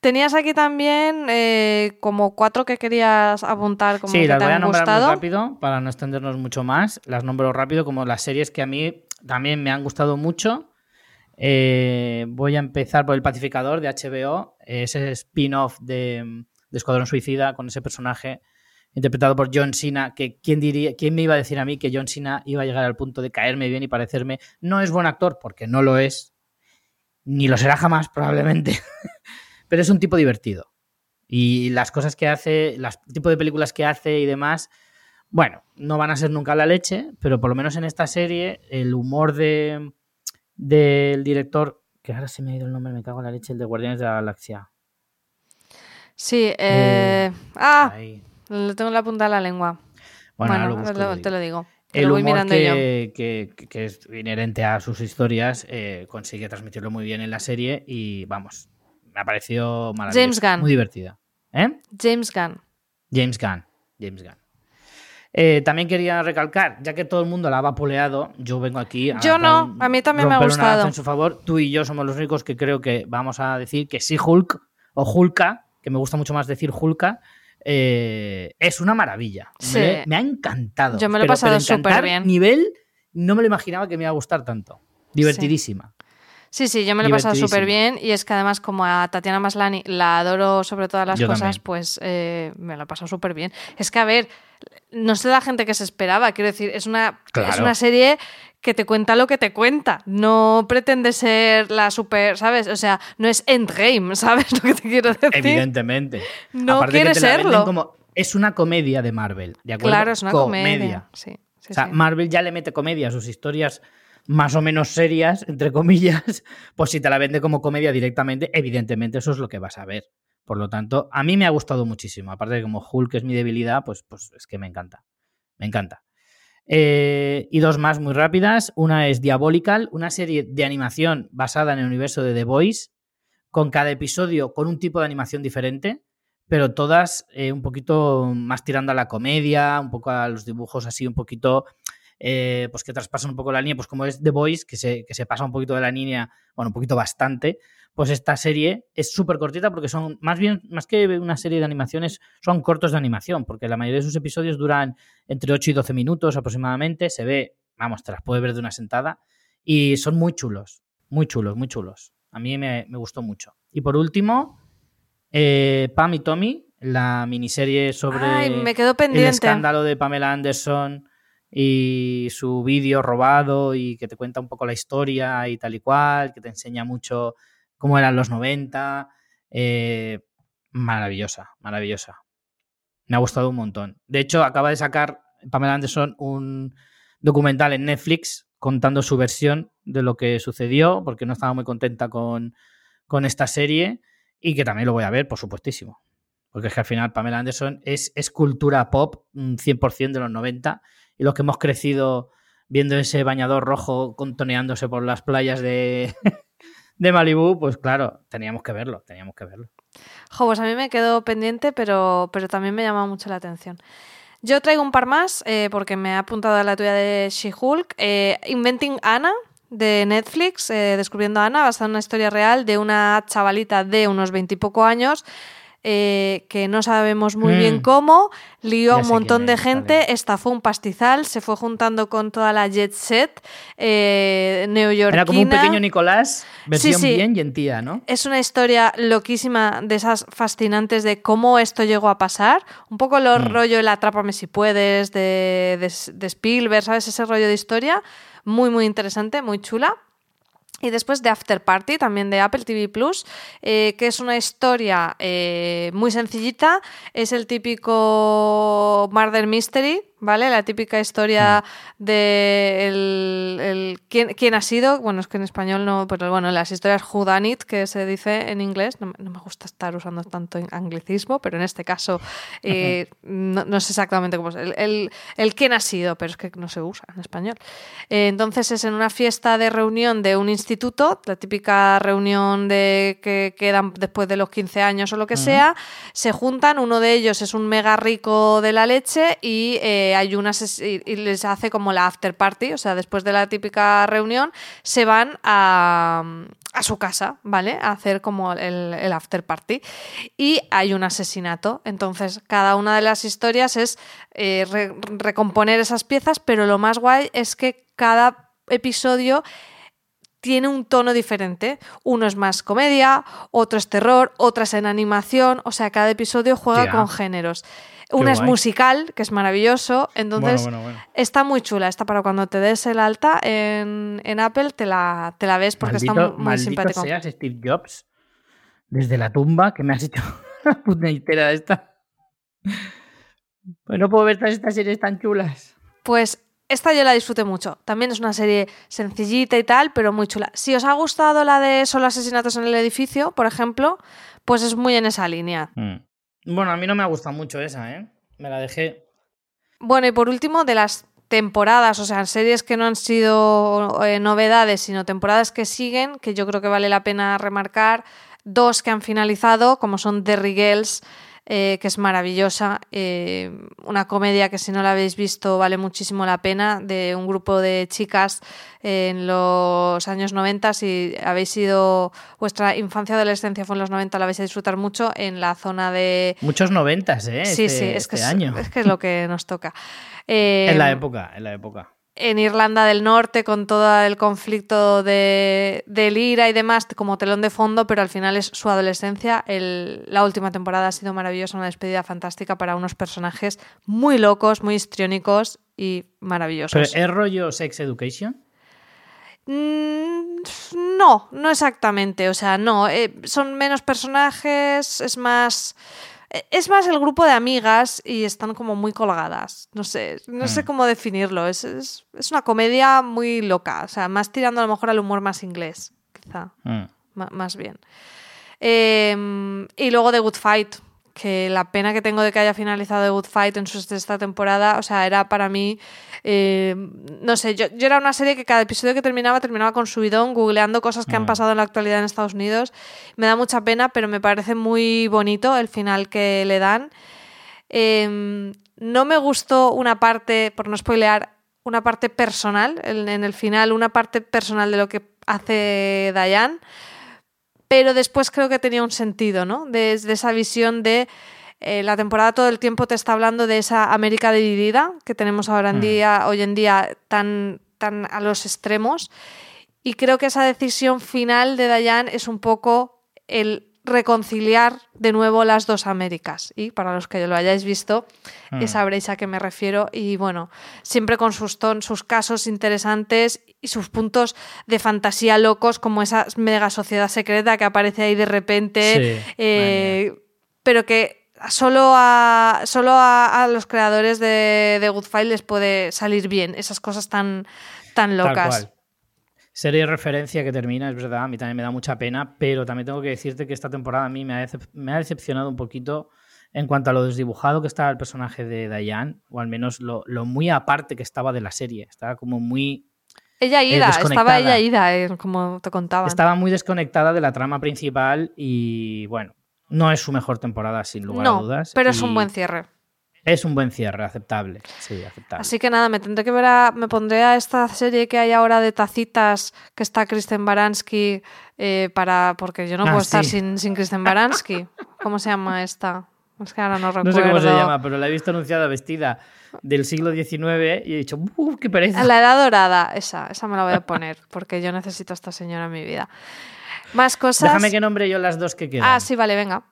Tenías aquí también eh, como cuatro que querías apuntar como sí, que las te voy a nombrar gustado. muy rápido para no extendernos mucho más. Las nombro rápido como las series que a mí también me han gustado mucho. Eh, voy a empezar por El Pacificador de HBO, ese spin-off de, de, Escuadrón Suicida con ese personaje interpretado por John Cena, que ¿quién, diría, ¿quién me iba a decir a mí que John Cena iba a llegar al punto de caerme bien y parecerme? No es buen actor, porque no lo es, ni lo será jamás probablemente, [LAUGHS] pero es un tipo divertido. Y las cosas que hace, el tipo de películas que hace y demás, bueno, no van a ser nunca la leche, pero por lo menos en esta serie el humor de del director, que ahora se me ha ido el nombre, me cago en la leche, el de Guardianes de la Galaxia. Sí, eh... eh ah, ahí. Lo tengo en la punta de la lengua. Bueno, bueno lo busco, lo, te lo digo. El lo voy humor que, que, es inherente a sus historias eh, consigue transmitirlo muy bien en la serie y vamos, me ha parecido maravilloso. James Gunn. Muy divertida. ¿Eh? James Gunn. James Gunn. James Gunn. Eh, también quería recalcar, ya que todo el mundo la ha vapuleado, yo vengo aquí a. Yo no, a mí también me ha gustado. en su favor. Tú y yo somos los únicos que creo que vamos a decir que sí, Hulk o Hulka, que me gusta mucho más decir Hulka, eh, es una maravilla. Sí. Me, me, ha encantado. Yo me lo he pasado súper bien. Nivel, no me lo imaginaba que me iba a gustar tanto. Divertidísima. Sí. Sí, sí, yo me lo he pasado súper bien y es que además como a Tatiana Maslani la adoro sobre todas las Yo cosas, también. pues eh, me lo he pasado súper bien. Es que, a ver, no sé la gente que se esperaba, quiero decir, es una, Claro. es una serie que te cuenta lo que te cuenta, no pretende ser la super, ¿sabes? O sea, no es Endgame, [LAUGHS] ¿sabes lo que te quiero decir? Evidentemente. No Aparte quiere que te la serlo. Como, es una comedia de Marvel, ¿de acuerdo? Claro, es una comedia. Sí, sí, O sea, sí. Marvel ya le mete comedia a sus historias más o menos serias, entre comillas, [LAUGHS] pues si te la vende como comedia directamente, evidentemente eso es lo que vas a ver. Por lo tanto, a mí me ha gustado muchísimo. Aparte de como Hulk es mi debilidad, pues, pues es que me encanta. Me encanta. Eh, y dos más muy rápidas. Una es Diabolical, una serie de animación basada en el universo de The Voice, con cada episodio con un tipo de animación diferente, pero todas eh, un poquito más tirando a la comedia, un poco a los dibujos así, un poquito eh, pues que traspasan un poco la línea, pues como es The Voice, que se, que se pasa un poquito de la línea, bueno, un poquito bastante, pues esta serie es súper cortita porque son, más bien, más que una serie de animaciones, son cortos de animación, porque la mayoría de sus episodios duran entre 8 y 12 minutos aproximadamente, se ve, vamos, te las puedes ver de una sentada, y son muy chulos, muy chulos, muy chulos. A mí me, me gustó mucho. Y por último, eh, Pam y Tommy, la miniserie sobre Ay, me quedó el escándalo de Pamela Anderson y su vídeo robado y que te cuenta un poco la historia y tal y cual, que te enseña mucho cómo eran los 90. eh, maravillosa, maravillosa. Me ha gustado un montón. De hecho, acaba de sacar Pamela Anderson un documental en Netflix contando su versión de lo que sucedió, porque no estaba muy contenta con, con esta serie y que también lo voy a ver, por supuestísimo. Porque es que al final Pamela Anderson es, es cultura pop mm, 100% de los 90 y los que hemos crecido viendo ese bañador rojo contoneándose por las playas de, [LAUGHS] de Malibu, pues claro, teníamos que verlo, teníamos que verlo. Jo, pues a mí me quedó pendiente, pero, pero también me llama mucho la atención. Yo traigo un par más, eh, porque me ha apuntado a la tuya de She-Hulk. Eh, Inventing Anna, de Netflix, eh, Descubriendo a Ana, basada en una historia real de una chavalita de unos veintipoco años eh, que no sabemos muy bien Mm. cómo, lió a un montón de es, gente, vale. estafó un pastizal, se fue juntando con toda la jet set eh, neoyorquina. Era como un pequeño Nicolás, versión sí. bien gentía, ¿no? Es una historia loquísima de esas fascinantes de cómo esto llegó a pasar. Un poco lo Mm. rollo el Atrápame si puedes de, de- de Spielberg, ¿sabes? Ese rollo de historia. Muy, muy interesante, muy chula. Y después de After Party, también de Apple TV Plus, eh, que es una historia eh, muy sencillita. Es el típico Murder Mystery, ¿vale? La típica historia de el, el- ¿quién, quién ha sido. Bueno, es que en español no, pero bueno, las historias Who Done It, que se dice en inglés. No, me- no me gusta estar usando tanto anglicismo, pero en este caso [LAUGHS] eh, no, no sé exactamente cómo es. El, el, el quién ha sido, pero es que no se usa en español. Eh, entonces es en una fiesta de reunión de un instituto, la típica reunión de que quedan después de los 15 años o lo que sea, se juntan, uno de ellos es un mega rico de la leche y eh, hay una ses- y, y les hace como la after party, o sea, después de la típica reunión se van a, a su casa, ¿vale? A hacer como el, after party. Y hay un asesinato. Entonces, cada una de las historias es eh, re- recomponer esas piezas, pero lo más guay es que cada episodio tiene un tono diferente. Uno es más comedia, otro es terror, otra es en animación. O sea, cada episodio juega con géneros. Una es musical, que es maravilloso. Entonces, bueno, bueno, bueno. está muy chula. Está para cuando te des el alta en, en Apple, te la, te la ves porque maldito, está muy maldito simpático. seas Steve Jobs, desde la tumba, que me has hecho [LAUGHS] puñetera esta. Pues no puedo ver todas estas series tan chulas. Pues esta yo la disfruté mucho. También es una serie sencillita y tal, pero muy chula. Si os ha gustado la de Solo asesinatos en el edificio, por ejemplo, pues es muy en esa línea. Bueno, a mí no me ha gustado mucho esa, ¿eh? Me la dejé. Bueno, y por último, de las temporadas, o sea, series que no han sido eh, novedades, sino temporadas que siguen, que yo creo que vale la pena remarcar, dos que han finalizado, como son Derry Girls, eh, que es maravillosa, eh, una comedia que si no la habéis visto vale muchísimo la pena, de un grupo de chicas eh, en los años 90, si habéis sido, vuestra infancia adolescencia fue en los 90, la vais a disfrutar mucho en la zona de... Muchos noventas, ¿eh? Sí, este, sí, es que este es, año. es que es lo que nos toca. Eh, En la época, en la época. En Irlanda del Norte con todo el conflicto de, del IRA y demás como telón de fondo, pero al final es su adolescencia. El- la última temporada ha sido maravillosa, una despedida fantástica para unos personajes muy locos, muy histriónicos y Pero maravillosos. ¿es rollo Sex Education? Mm, no, no exactamente. O sea, no. eh, son menos personajes, es más. Es más el grupo de amigas y están como muy colgadas. No sé, no sé Mm. cómo definirlo. Es, es, es una comedia muy loca. O sea, más tirando a lo mejor al humor más inglés, quizá. Mm. Más bien. Eh, y luego The Good Fight, que la pena que tengo de que haya finalizado The Good Fight en su sexta temporada, o sea, era para mí, eh, no sé, yo, yo era una serie que cada episodio que terminaba terminaba con subidón, googleando cosas que han Mm. pasado en la actualidad en Estados Unidos. Me da mucha pena, pero me parece muy bonito el final que le dan. Eh, no me gustó una parte, por no spoilear, una parte personal, en, en el final, una parte personal de lo que hace Diane, pero después creo que tenía un sentido, ¿no? Desde esa visión de eh, la temporada todo el tiempo te está hablando de esa América dividida que tenemos ahora en Mm. día, hoy en día, tan, tan a los extremos. Y creo que esa decisión final de Diane es un poco el reconciliar de nuevo las dos Américas. Y para los que lo hayáis visto, Mm. sabréis a qué me refiero. Y bueno, siempre con sus, ton, sus casos interesantes y sus puntos de fantasía locos, como esa mega sociedad secreta que aparece ahí de repente. Sí, eh, pero que solo a, solo a, a los creadores de, de Good Fight les puede salir bien esas cosas tan, tan Tal locas. cual. Serie de referencia que termina, es verdad, a mí también me da mucha pena, pero también tengo que decirte que esta temporada a mí me ha, decep- me ha decepcionado un poquito en cuanto a lo desdibujado que estaba el personaje de Diane, o al menos lo, lo muy aparte que estaba de la serie. Estaba como muy. Ella ida, estaba desconectada. ella ida, eh, como te contaba. Estaba muy desconectada de la trama principal y bueno, no es su mejor temporada, sin lugar a no, dudas. pero es y un buen cierre. Es un buen cierre, aceptable. Sí, aceptable. Así que nada, me tendré que ver a, me pondré a esta serie que hay ahora de tacitas que está Kristen Baranski eh, para porque yo no Ah, puedo estar sin, sin Kristen Baranski. ¿Cómo se llama esta? Es que ahora no recuerdo. [LAUGHS] No sé cómo se llama, pero la he visto anunciada vestida del siglo XIX y he dicho, ¡uh, qué pereza! La edad dorada, esa, esa me la voy a poner porque yo necesito a esta señora en mi vida. Más cosas. Déjame que nombre yo las dos que quedan. Ah, sí, vale, venga.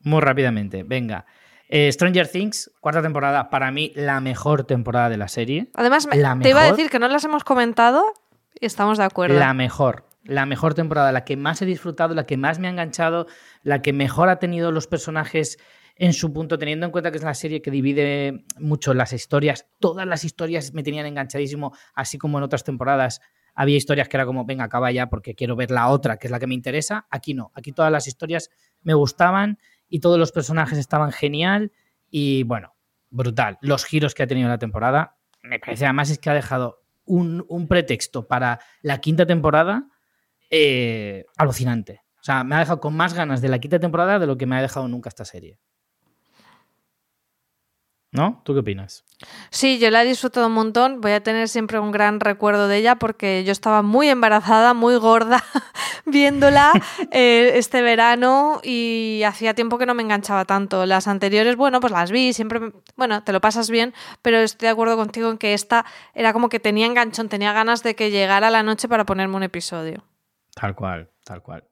Muy rápidamente, venga. Eh, Stranger Things, cuarta temporada, para mí la mejor temporada de la serie. Además, La te iba a decir que no las hemos comentado y estamos de acuerdo. La mejor, la mejor temporada, la que más he disfrutado, la que más me ha enganchado, la que mejor ha tenido los personajes en su punto, teniendo en cuenta que es la serie que divide mucho las historias. Todas las historias me tenían enganchadísimo, así como en otras temporadas había historias que era como, venga, acaba ya porque quiero ver la otra, que es la que me interesa. Aquí no, aquí todas las historias me gustaban y todos los personajes estaban genial y bueno, brutal. Los giros que ha tenido la temporada, me parece además es que ha dejado un, un pretexto para la quinta temporada eh, alucinante. O sea, me ha dejado con más ganas de la quinta temporada de lo que me ha dejado nunca esta serie. ¿No? ¿Tú qué opinas? Sí, yo la he disfrutado un montón. Voy a tener siempre un gran recuerdo de ella porque yo estaba muy embarazada, muy gorda, [LAUGHS] viéndola eh, este verano y hacía tiempo que no me enganchaba tanto. Las anteriores, bueno, pues las vi, siempre, me- bueno, te lo pasas bien, pero estoy de acuerdo contigo en que esta era como que tenía enganchón, tenía ganas de que llegara la noche para ponerme un episodio. Tal cual, tal cual.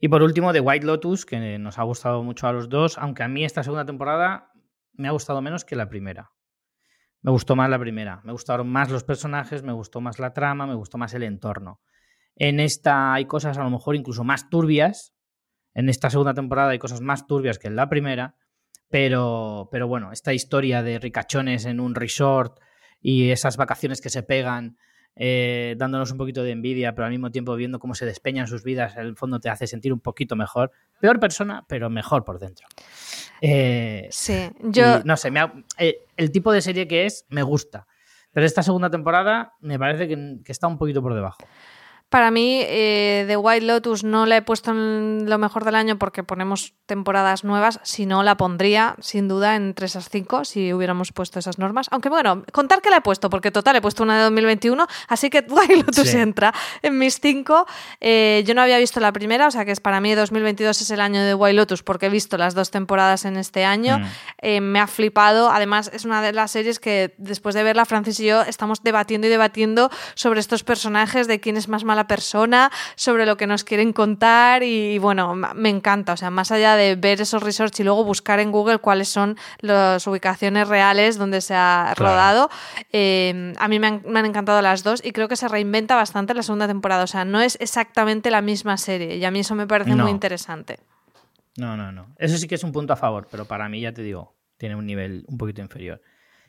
Y por último, The White Lotus, que nos ha gustado mucho a los dos, aunque a mí esta segunda temporada me ha gustado menos que la primera. Me gustó más la primera, me gustaron más los personajes, me gustó más la trama, me gustó más el entorno. En esta hay cosas a lo mejor incluso más turbias. En esta segunda temporada hay cosas más turbias que en la primera. Pero, pero bueno, esta historia de ricachones en un resort y esas vacaciones que se pegan, eh, dándonos un poquito de envidia, pero al mismo tiempo viendo cómo se despeñan sus vidas, en el fondo te hace sentir un poquito mejor. Peor persona, pero mejor por dentro. Eh, Sí, yo... y, no sé, me ha- eh, el tipo de serie que es me gusta. Pero esta segunda temporada me parece que, que está un poquito por debajo. Para mí, eh, The White Lotus no la he puesto en lo mejor del año porque ponemos temporadas nuevas. Si no, la pondría sin duda entre esas cinco si hubiéramos puesto esas normas. Aunque bueno, contar que la he puesto, porque total he puesto una de 2021, así que [LAUGHS] White Lotus Sí. entra en mis cinco. Eh, yo no había visto la primera, o sea que es para mí 2022 es el año de White Lotus porque he visto las dos temporadas en este año. Mm. Eh, me ha flipado. Además, es una de las series que después de verla, Francis y yo estamos debatiendo y debatiendo sobre estos personajes, de quién es más mala persona, sobre lo que nos quieren contar. Y bueno, me encanta. O sea, más allá de ver esos resorts y luego buscar en Google cuáles son las ubicaciones reales donde se ha Claro. rodado, eh, a mí me han, me han encantado las dos y creo que se reinventa bastante la segunda temporada. O sea, no es exactamente la misma serie y a mí eso me parece No. muy interesante. No, no, no. Eso sí que es un punto a favor, pero para mí, ya te digo, tiene un nivel un poquito inferior.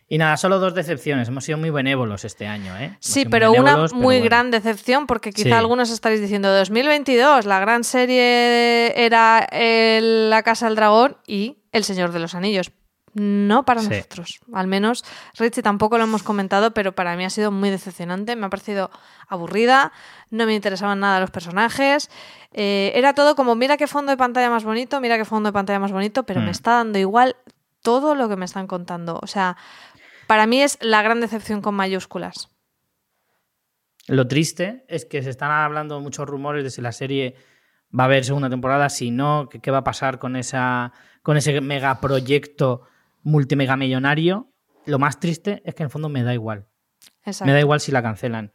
Y nada, solo dos decepciones. Hemos sido muy benévolos este año, ¿eh? Hemos Sí, pero una pero muy bueno. gran decepción porque quizá Sí. algunos estaréis diciendo 2022, la gran serie era el La Casa del Dragón y El Señor de los Anillos. No para Sí. nosotros. Al menos Richie tampoco lo hemos comentado, pero para mí ha sido muy decepcionante. Me ha parecido aburrida, no me interesaban nada los personajes. Eh, era todo como, mira qué fondo de pantalla más bonito, mira qué fondo de pantalla más bonito, pero Mm. me está dando igual todo lo que me están contando. O sea, para mí es la gran decepción con mayúsculas. Lo triste es que se están hablando muchos rumores de si la serie va a haber segunda temporada, si no, qué va a pasar con, esa, con ese megaproyecto multimega millonario. Lo más triste es que en el fondo me da igual. Exacto. Me da igual si la cancelan.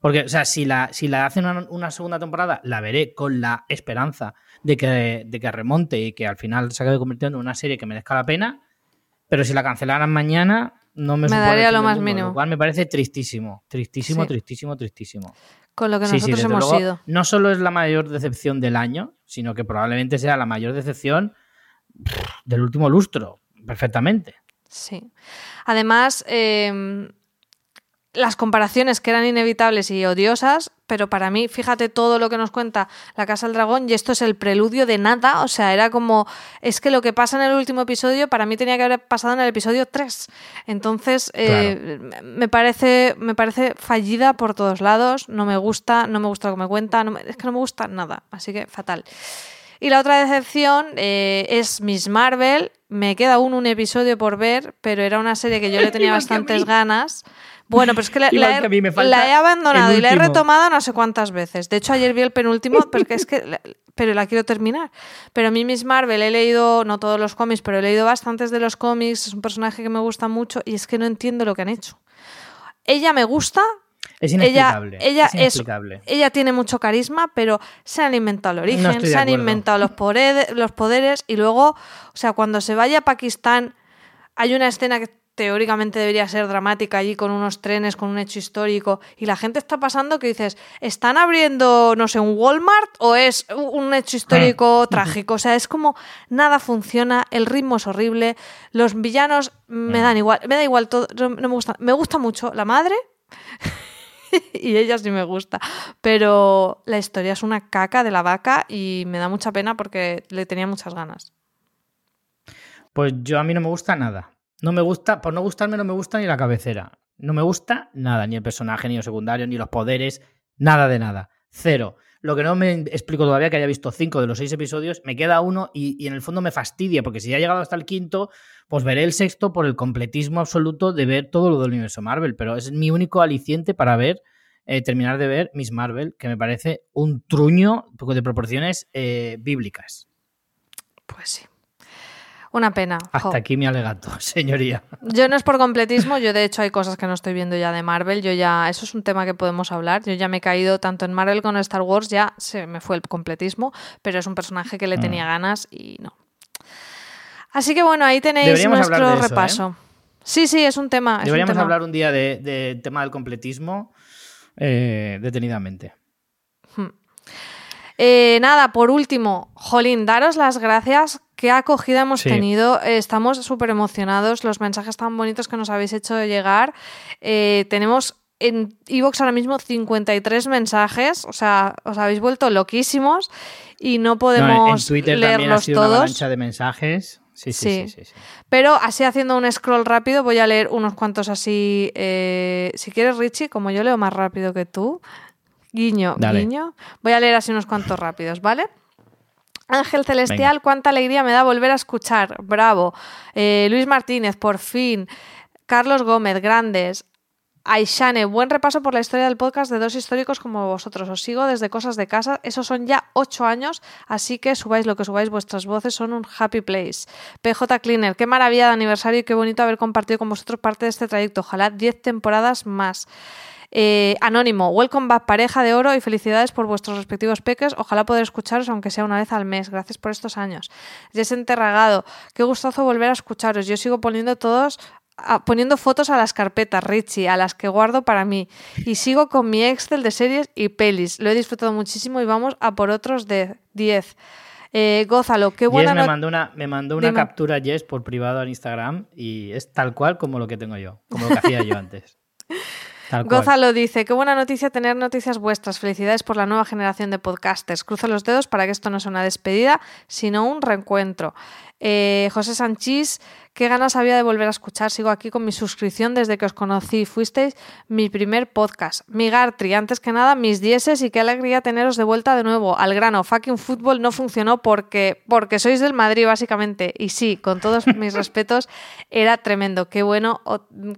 Porque, o sea, si la, si la hacen una, una segunda temporada, la veré con la esperanza de que, de que remonte y que al final se acabe convirtiendo en una serie que merezca la pena. Pero si la cancelaran mañana, no me, Me daría lo más mundo, mínimo. Lo cual me parece tristísimo. Tristísimo, Sí. tristísimo, tristísimo. Con lo que Sí, sí, nosotros hemos luego, sido. No solo es la mayor decepción del año, sino que probablemente sea la mayor decepción del último lustro. Perfectamente. Sí. Además, eh, las comparaciones que eran inevitables y odiosas, pero para mí, fíjate todo lo que nos cuenta La Casa del Dragón y esto es el preludio de nada, o sea, era como, es que lo que pasa en el último episodio para mí tenía que haber pasado en el episodio 3. Entonces, eh, me, parece, me parece fallida por todos lados, no me gusta, no me gusta lo que me cuenta, no me- es que no me gusta nada, así que fatal. Y la otra decepción eh, es Miss Marvel. Me queda aún un episodio por ver, pero era una serie que yo le [LAUGHS] tenía bastantes ganas. Bueno, pero es que la, la he, la he abandonado y la he retomado no sé cuántas veces. De hecho, ayer vi el penúltimo, porque es que pero la quiero terminar. Pero a mí Miss Marvel he leído, no todos los cómics, pero he leído bastantes de los cómics, es un personaje que me gusta mucho y es que no entiendo lo que han hecho. Ella me gusta. Es inexplicable. Ella, es inexplicable. ella tiene mucho carisma, pero se han inventado el origen, se han inventado los poderes, los poderes y luego, o sea, cuando se vaya a Pakistán, hay una escena que teóricamente debería ser dramática allí con unos trenes, con un hecho histórico, y la gente está pasando que dices, ¿están abriendo, no sé, un Walmart o es un hecho histórico ah. [LAUGHS] trágico? O sea, es como nada funciona, el ritmo es horrible, los villanos me dan igual, me da igual todo, no me gusta, me gusta mucho la madre. [LAUGHS] y ella sí me gusta. Pero la historia es una caca de la vaca y me da mucha pena porque le tenía muchas ganas. Pues yo a mí no me gusta nada. No me gusta, por no gustarme, no me gusta ni la cabecera. No me gusta nada, ni el personaje, ni los secundarios, ni los poderes, nada de nada. Cero. Lo que no me explico todavía, que haya visto cinco de los seis episodios, me queda uno y, en el fondo me fastidia, porque si ya he llegado hasta el quinto, pues veré el sexto por el completismo absoluto de ver todo lo del universo Marvel. Pero es mi único aliciente para ver, eh, terminar de ver Miss Marvel, que me parece un truño de proporciones eh, bíblicas. Pues sí. Una pena. Hasta aquí mi alegato, [LAUGHS] señoría. Yo no es por completismo, yo de hecho hay cosas que no estoy viendo ya de Marvel, yo ya, eso es un tema que podemos hablar, yo ya me he caído tanto en Marvel como en Star Wars, ya se me fue el completismo, pero es un personaje que le mm. tenía ganas y no. Así que bueno, ahí tenéis nuestro ¿eh? repaso. Sí, sí, es un tema. Deberíamos hablar un día del de tema del completismo eh, detenidamente. Hmm. Eh, nada, por último, Jolín, daros las gracias. Qué acogida hemos tenido. estamos súper emocionados. Los mensajes tan bonitos que nos habéis hecho llegar. Eh, tenemos en Evox ahora mismo 53 mensajes. O sea, os habéis vuelto loquísimos y no podemos en Twitter leerlos también todos. Una de mensajes. Sí sí, sí, sí, Pero así haciendo un scroll rápido, voy a leer unos cuantos así. Eh, si quieres, Richie, como yo leo más rápido que tú, Guiño, guiño. Voy a leer así unos cuantos rápidos, ¿vale? Ángel Celestial, cuánta alegría me da volver a escuchar. Bravo. Eh, Luis Martínez, por fin. Carlos Gómez, grandes. Aishane, buen repaso por la historia del podcast de dos históricos como vosotros. Os sigo desde Cosas de Casa. Esos son ya ocho años, así que subáis lo que subáis, vuestras voces son un happy place. PJ Cleaner, qué maravilla de aniversario y qué bonito haber compartido con vosotros parte de este trayecto. Ojalá diez temporadas más. Eh, anónimo, welcome back, pareja de oro y felicidades por vuestros respectivos peques. Ojalá poder escucharos, aunque sea una vez al mes. Gracias por estos años. Jess Enterragado, qué gustazo volver a escucharos. Yo sigo poniendo todos poniendo fotos a las carpetas, Richie, a las que guardo para mí. Y sigo con mi Excel de series y pelis. Lo he disfrutado muchísimo y vamos a por otros de 10. Eh, gózalo, qué buena me mandó una, me mandó una captura Jess por privado en Instagram y es tal cual como lo que tengo yo, como lo que hacía yo [LAUGHS] antes. Gózalo dice, qué buena noticia tener noticias vuestras. Felicidades por la nueva generación de podcasters. Cruzo los dedos para que esto no sea una despedida, sino un reencuentro. Eh, José Sanchís, qué ganas había de volver a escuchar. Sigo aquí con mi suscripción desde que os conocí. Fuisteis mi primer podcast. Mi Gartri, antes que nada, mis dieces y qué alegría teneros de vuelta de nuevo. Al grano, fucking fútbol no funcionó porque, porque sois del Madrid, básicamente. Y sí, con todos [LAUGHS] mis respetos, era tremendo. Qué bueno,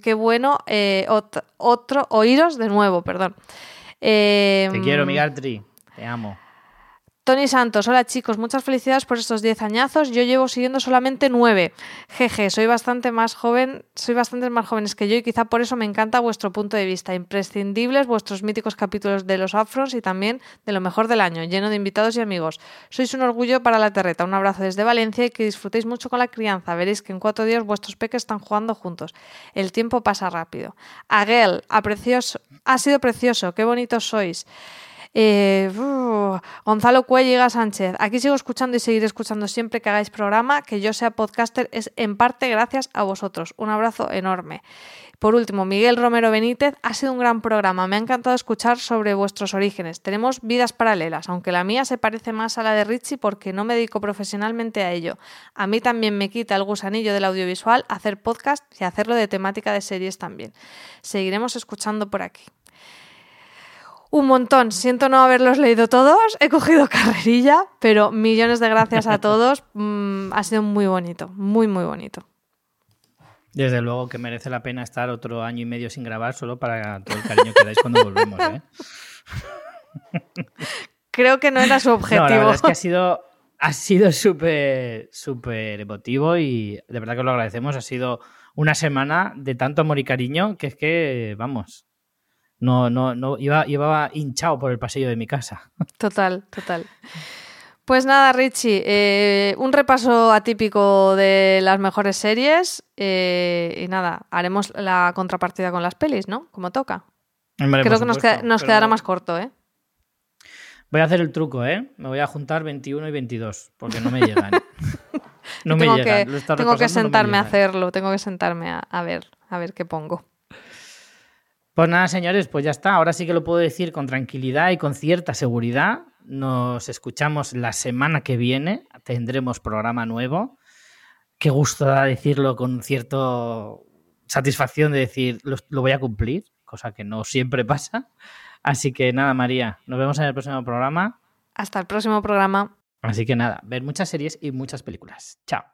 qué bueno eh, otro, oíros de nuevo, perdón. Te quiero, mi Gartri. Te amo. Tony Santos, hola chicos, muchas felicidades por estos 10 añazos. Yo llevo siguiendo solamente 9. Jeje, soy bastante más joven, soy bastante más jóvenes que yo y quizá por eso me encanta vuestro punto de vista. Imprescindibles vuestros míticos capítulos de los Afrons y también de lo mejor del año, lleno de invitados y amigos. Sois un orgullo para la terreta. Un abrazo desde Valencia y que disfrutéis mucho con la crianza. Veréis que en cuatro días vuestros peques están jugando juntos. El tiempo pasa rápido. Aguel, ha sido precioso, qué bonitos sois. Eh, Gonzalo Cuelliga Sánchez. Aquí sigo escuchando y seguiré escuchando siempre que hagáis programa. Que yo sea podcaster es en parte gracias a vosotros. Un abrazo enorme. Por último, Miguel Romero Benítez, ha sido un gran programa. Me ha encantado escuchar sobre vuestros orígenes. Tenemos vidas paralelas, aunque la mía se parece más a la de Richie porque no me dedico profesionalmente a ello. A mí también me quita el gusanillo del audiovisual hacer podcast y hacerlo de temática de series también. Seguiremos escuchando por aquí. Un montón. Siento no haberlos leído todos. He cogido [LAUGHS] carrerilla, pero millones de gracias a todos. [LAUGHS] Mm, ha sido muy bonito, muy, muy bonito. Desde luego que merece la pena estar otro año y medio sin grabar solo para todo el cariño que dais cuando [LAUGHS] volvemos. ¿eh? Creo que no era su objetivo. No, la verdad es que ha sido ha sido súper súper emotivo y de verdad que lo agradecemos. Ha sido una semana de tanto amor y cariño que es que, vamos, no, no, no, iba, llevaba hinchado por el pasillo de mi casa. [LAUGHS] Total, total. Pues nada, Richie, eh, un repaso atípico de las mejores series eh, y nada, haremos la contrapartida con las pelis, ¿no? Como toca. Creo que nos, quedará más corto, ¿eh? Voy a hacer el truco, ¿eh? Me voy a juntar 21 y 22, porque no me [LAUGHS] llegan. no me tengo llegan. Que, tengo que sentarme a hacerlo, tengo que sentarme a ver, a ver qué pongo. Pues nada, señores, pues ya está. Ahora sí que lo puedo decir con tranquilidad y con cierta seguridad. Nos escuchamos la semana que viene. Tendremos programa nuevo. Qué gusto da decirlo con cierta satisfacción de decir lo, lo voy a cumplir, cosa que no siempre [LAUGHS] pasa. Así que nada, María, nos vemos en el próximo programa. Hasta el próximo programa. Así que nada, ver muchas series y muchas películas. Chao.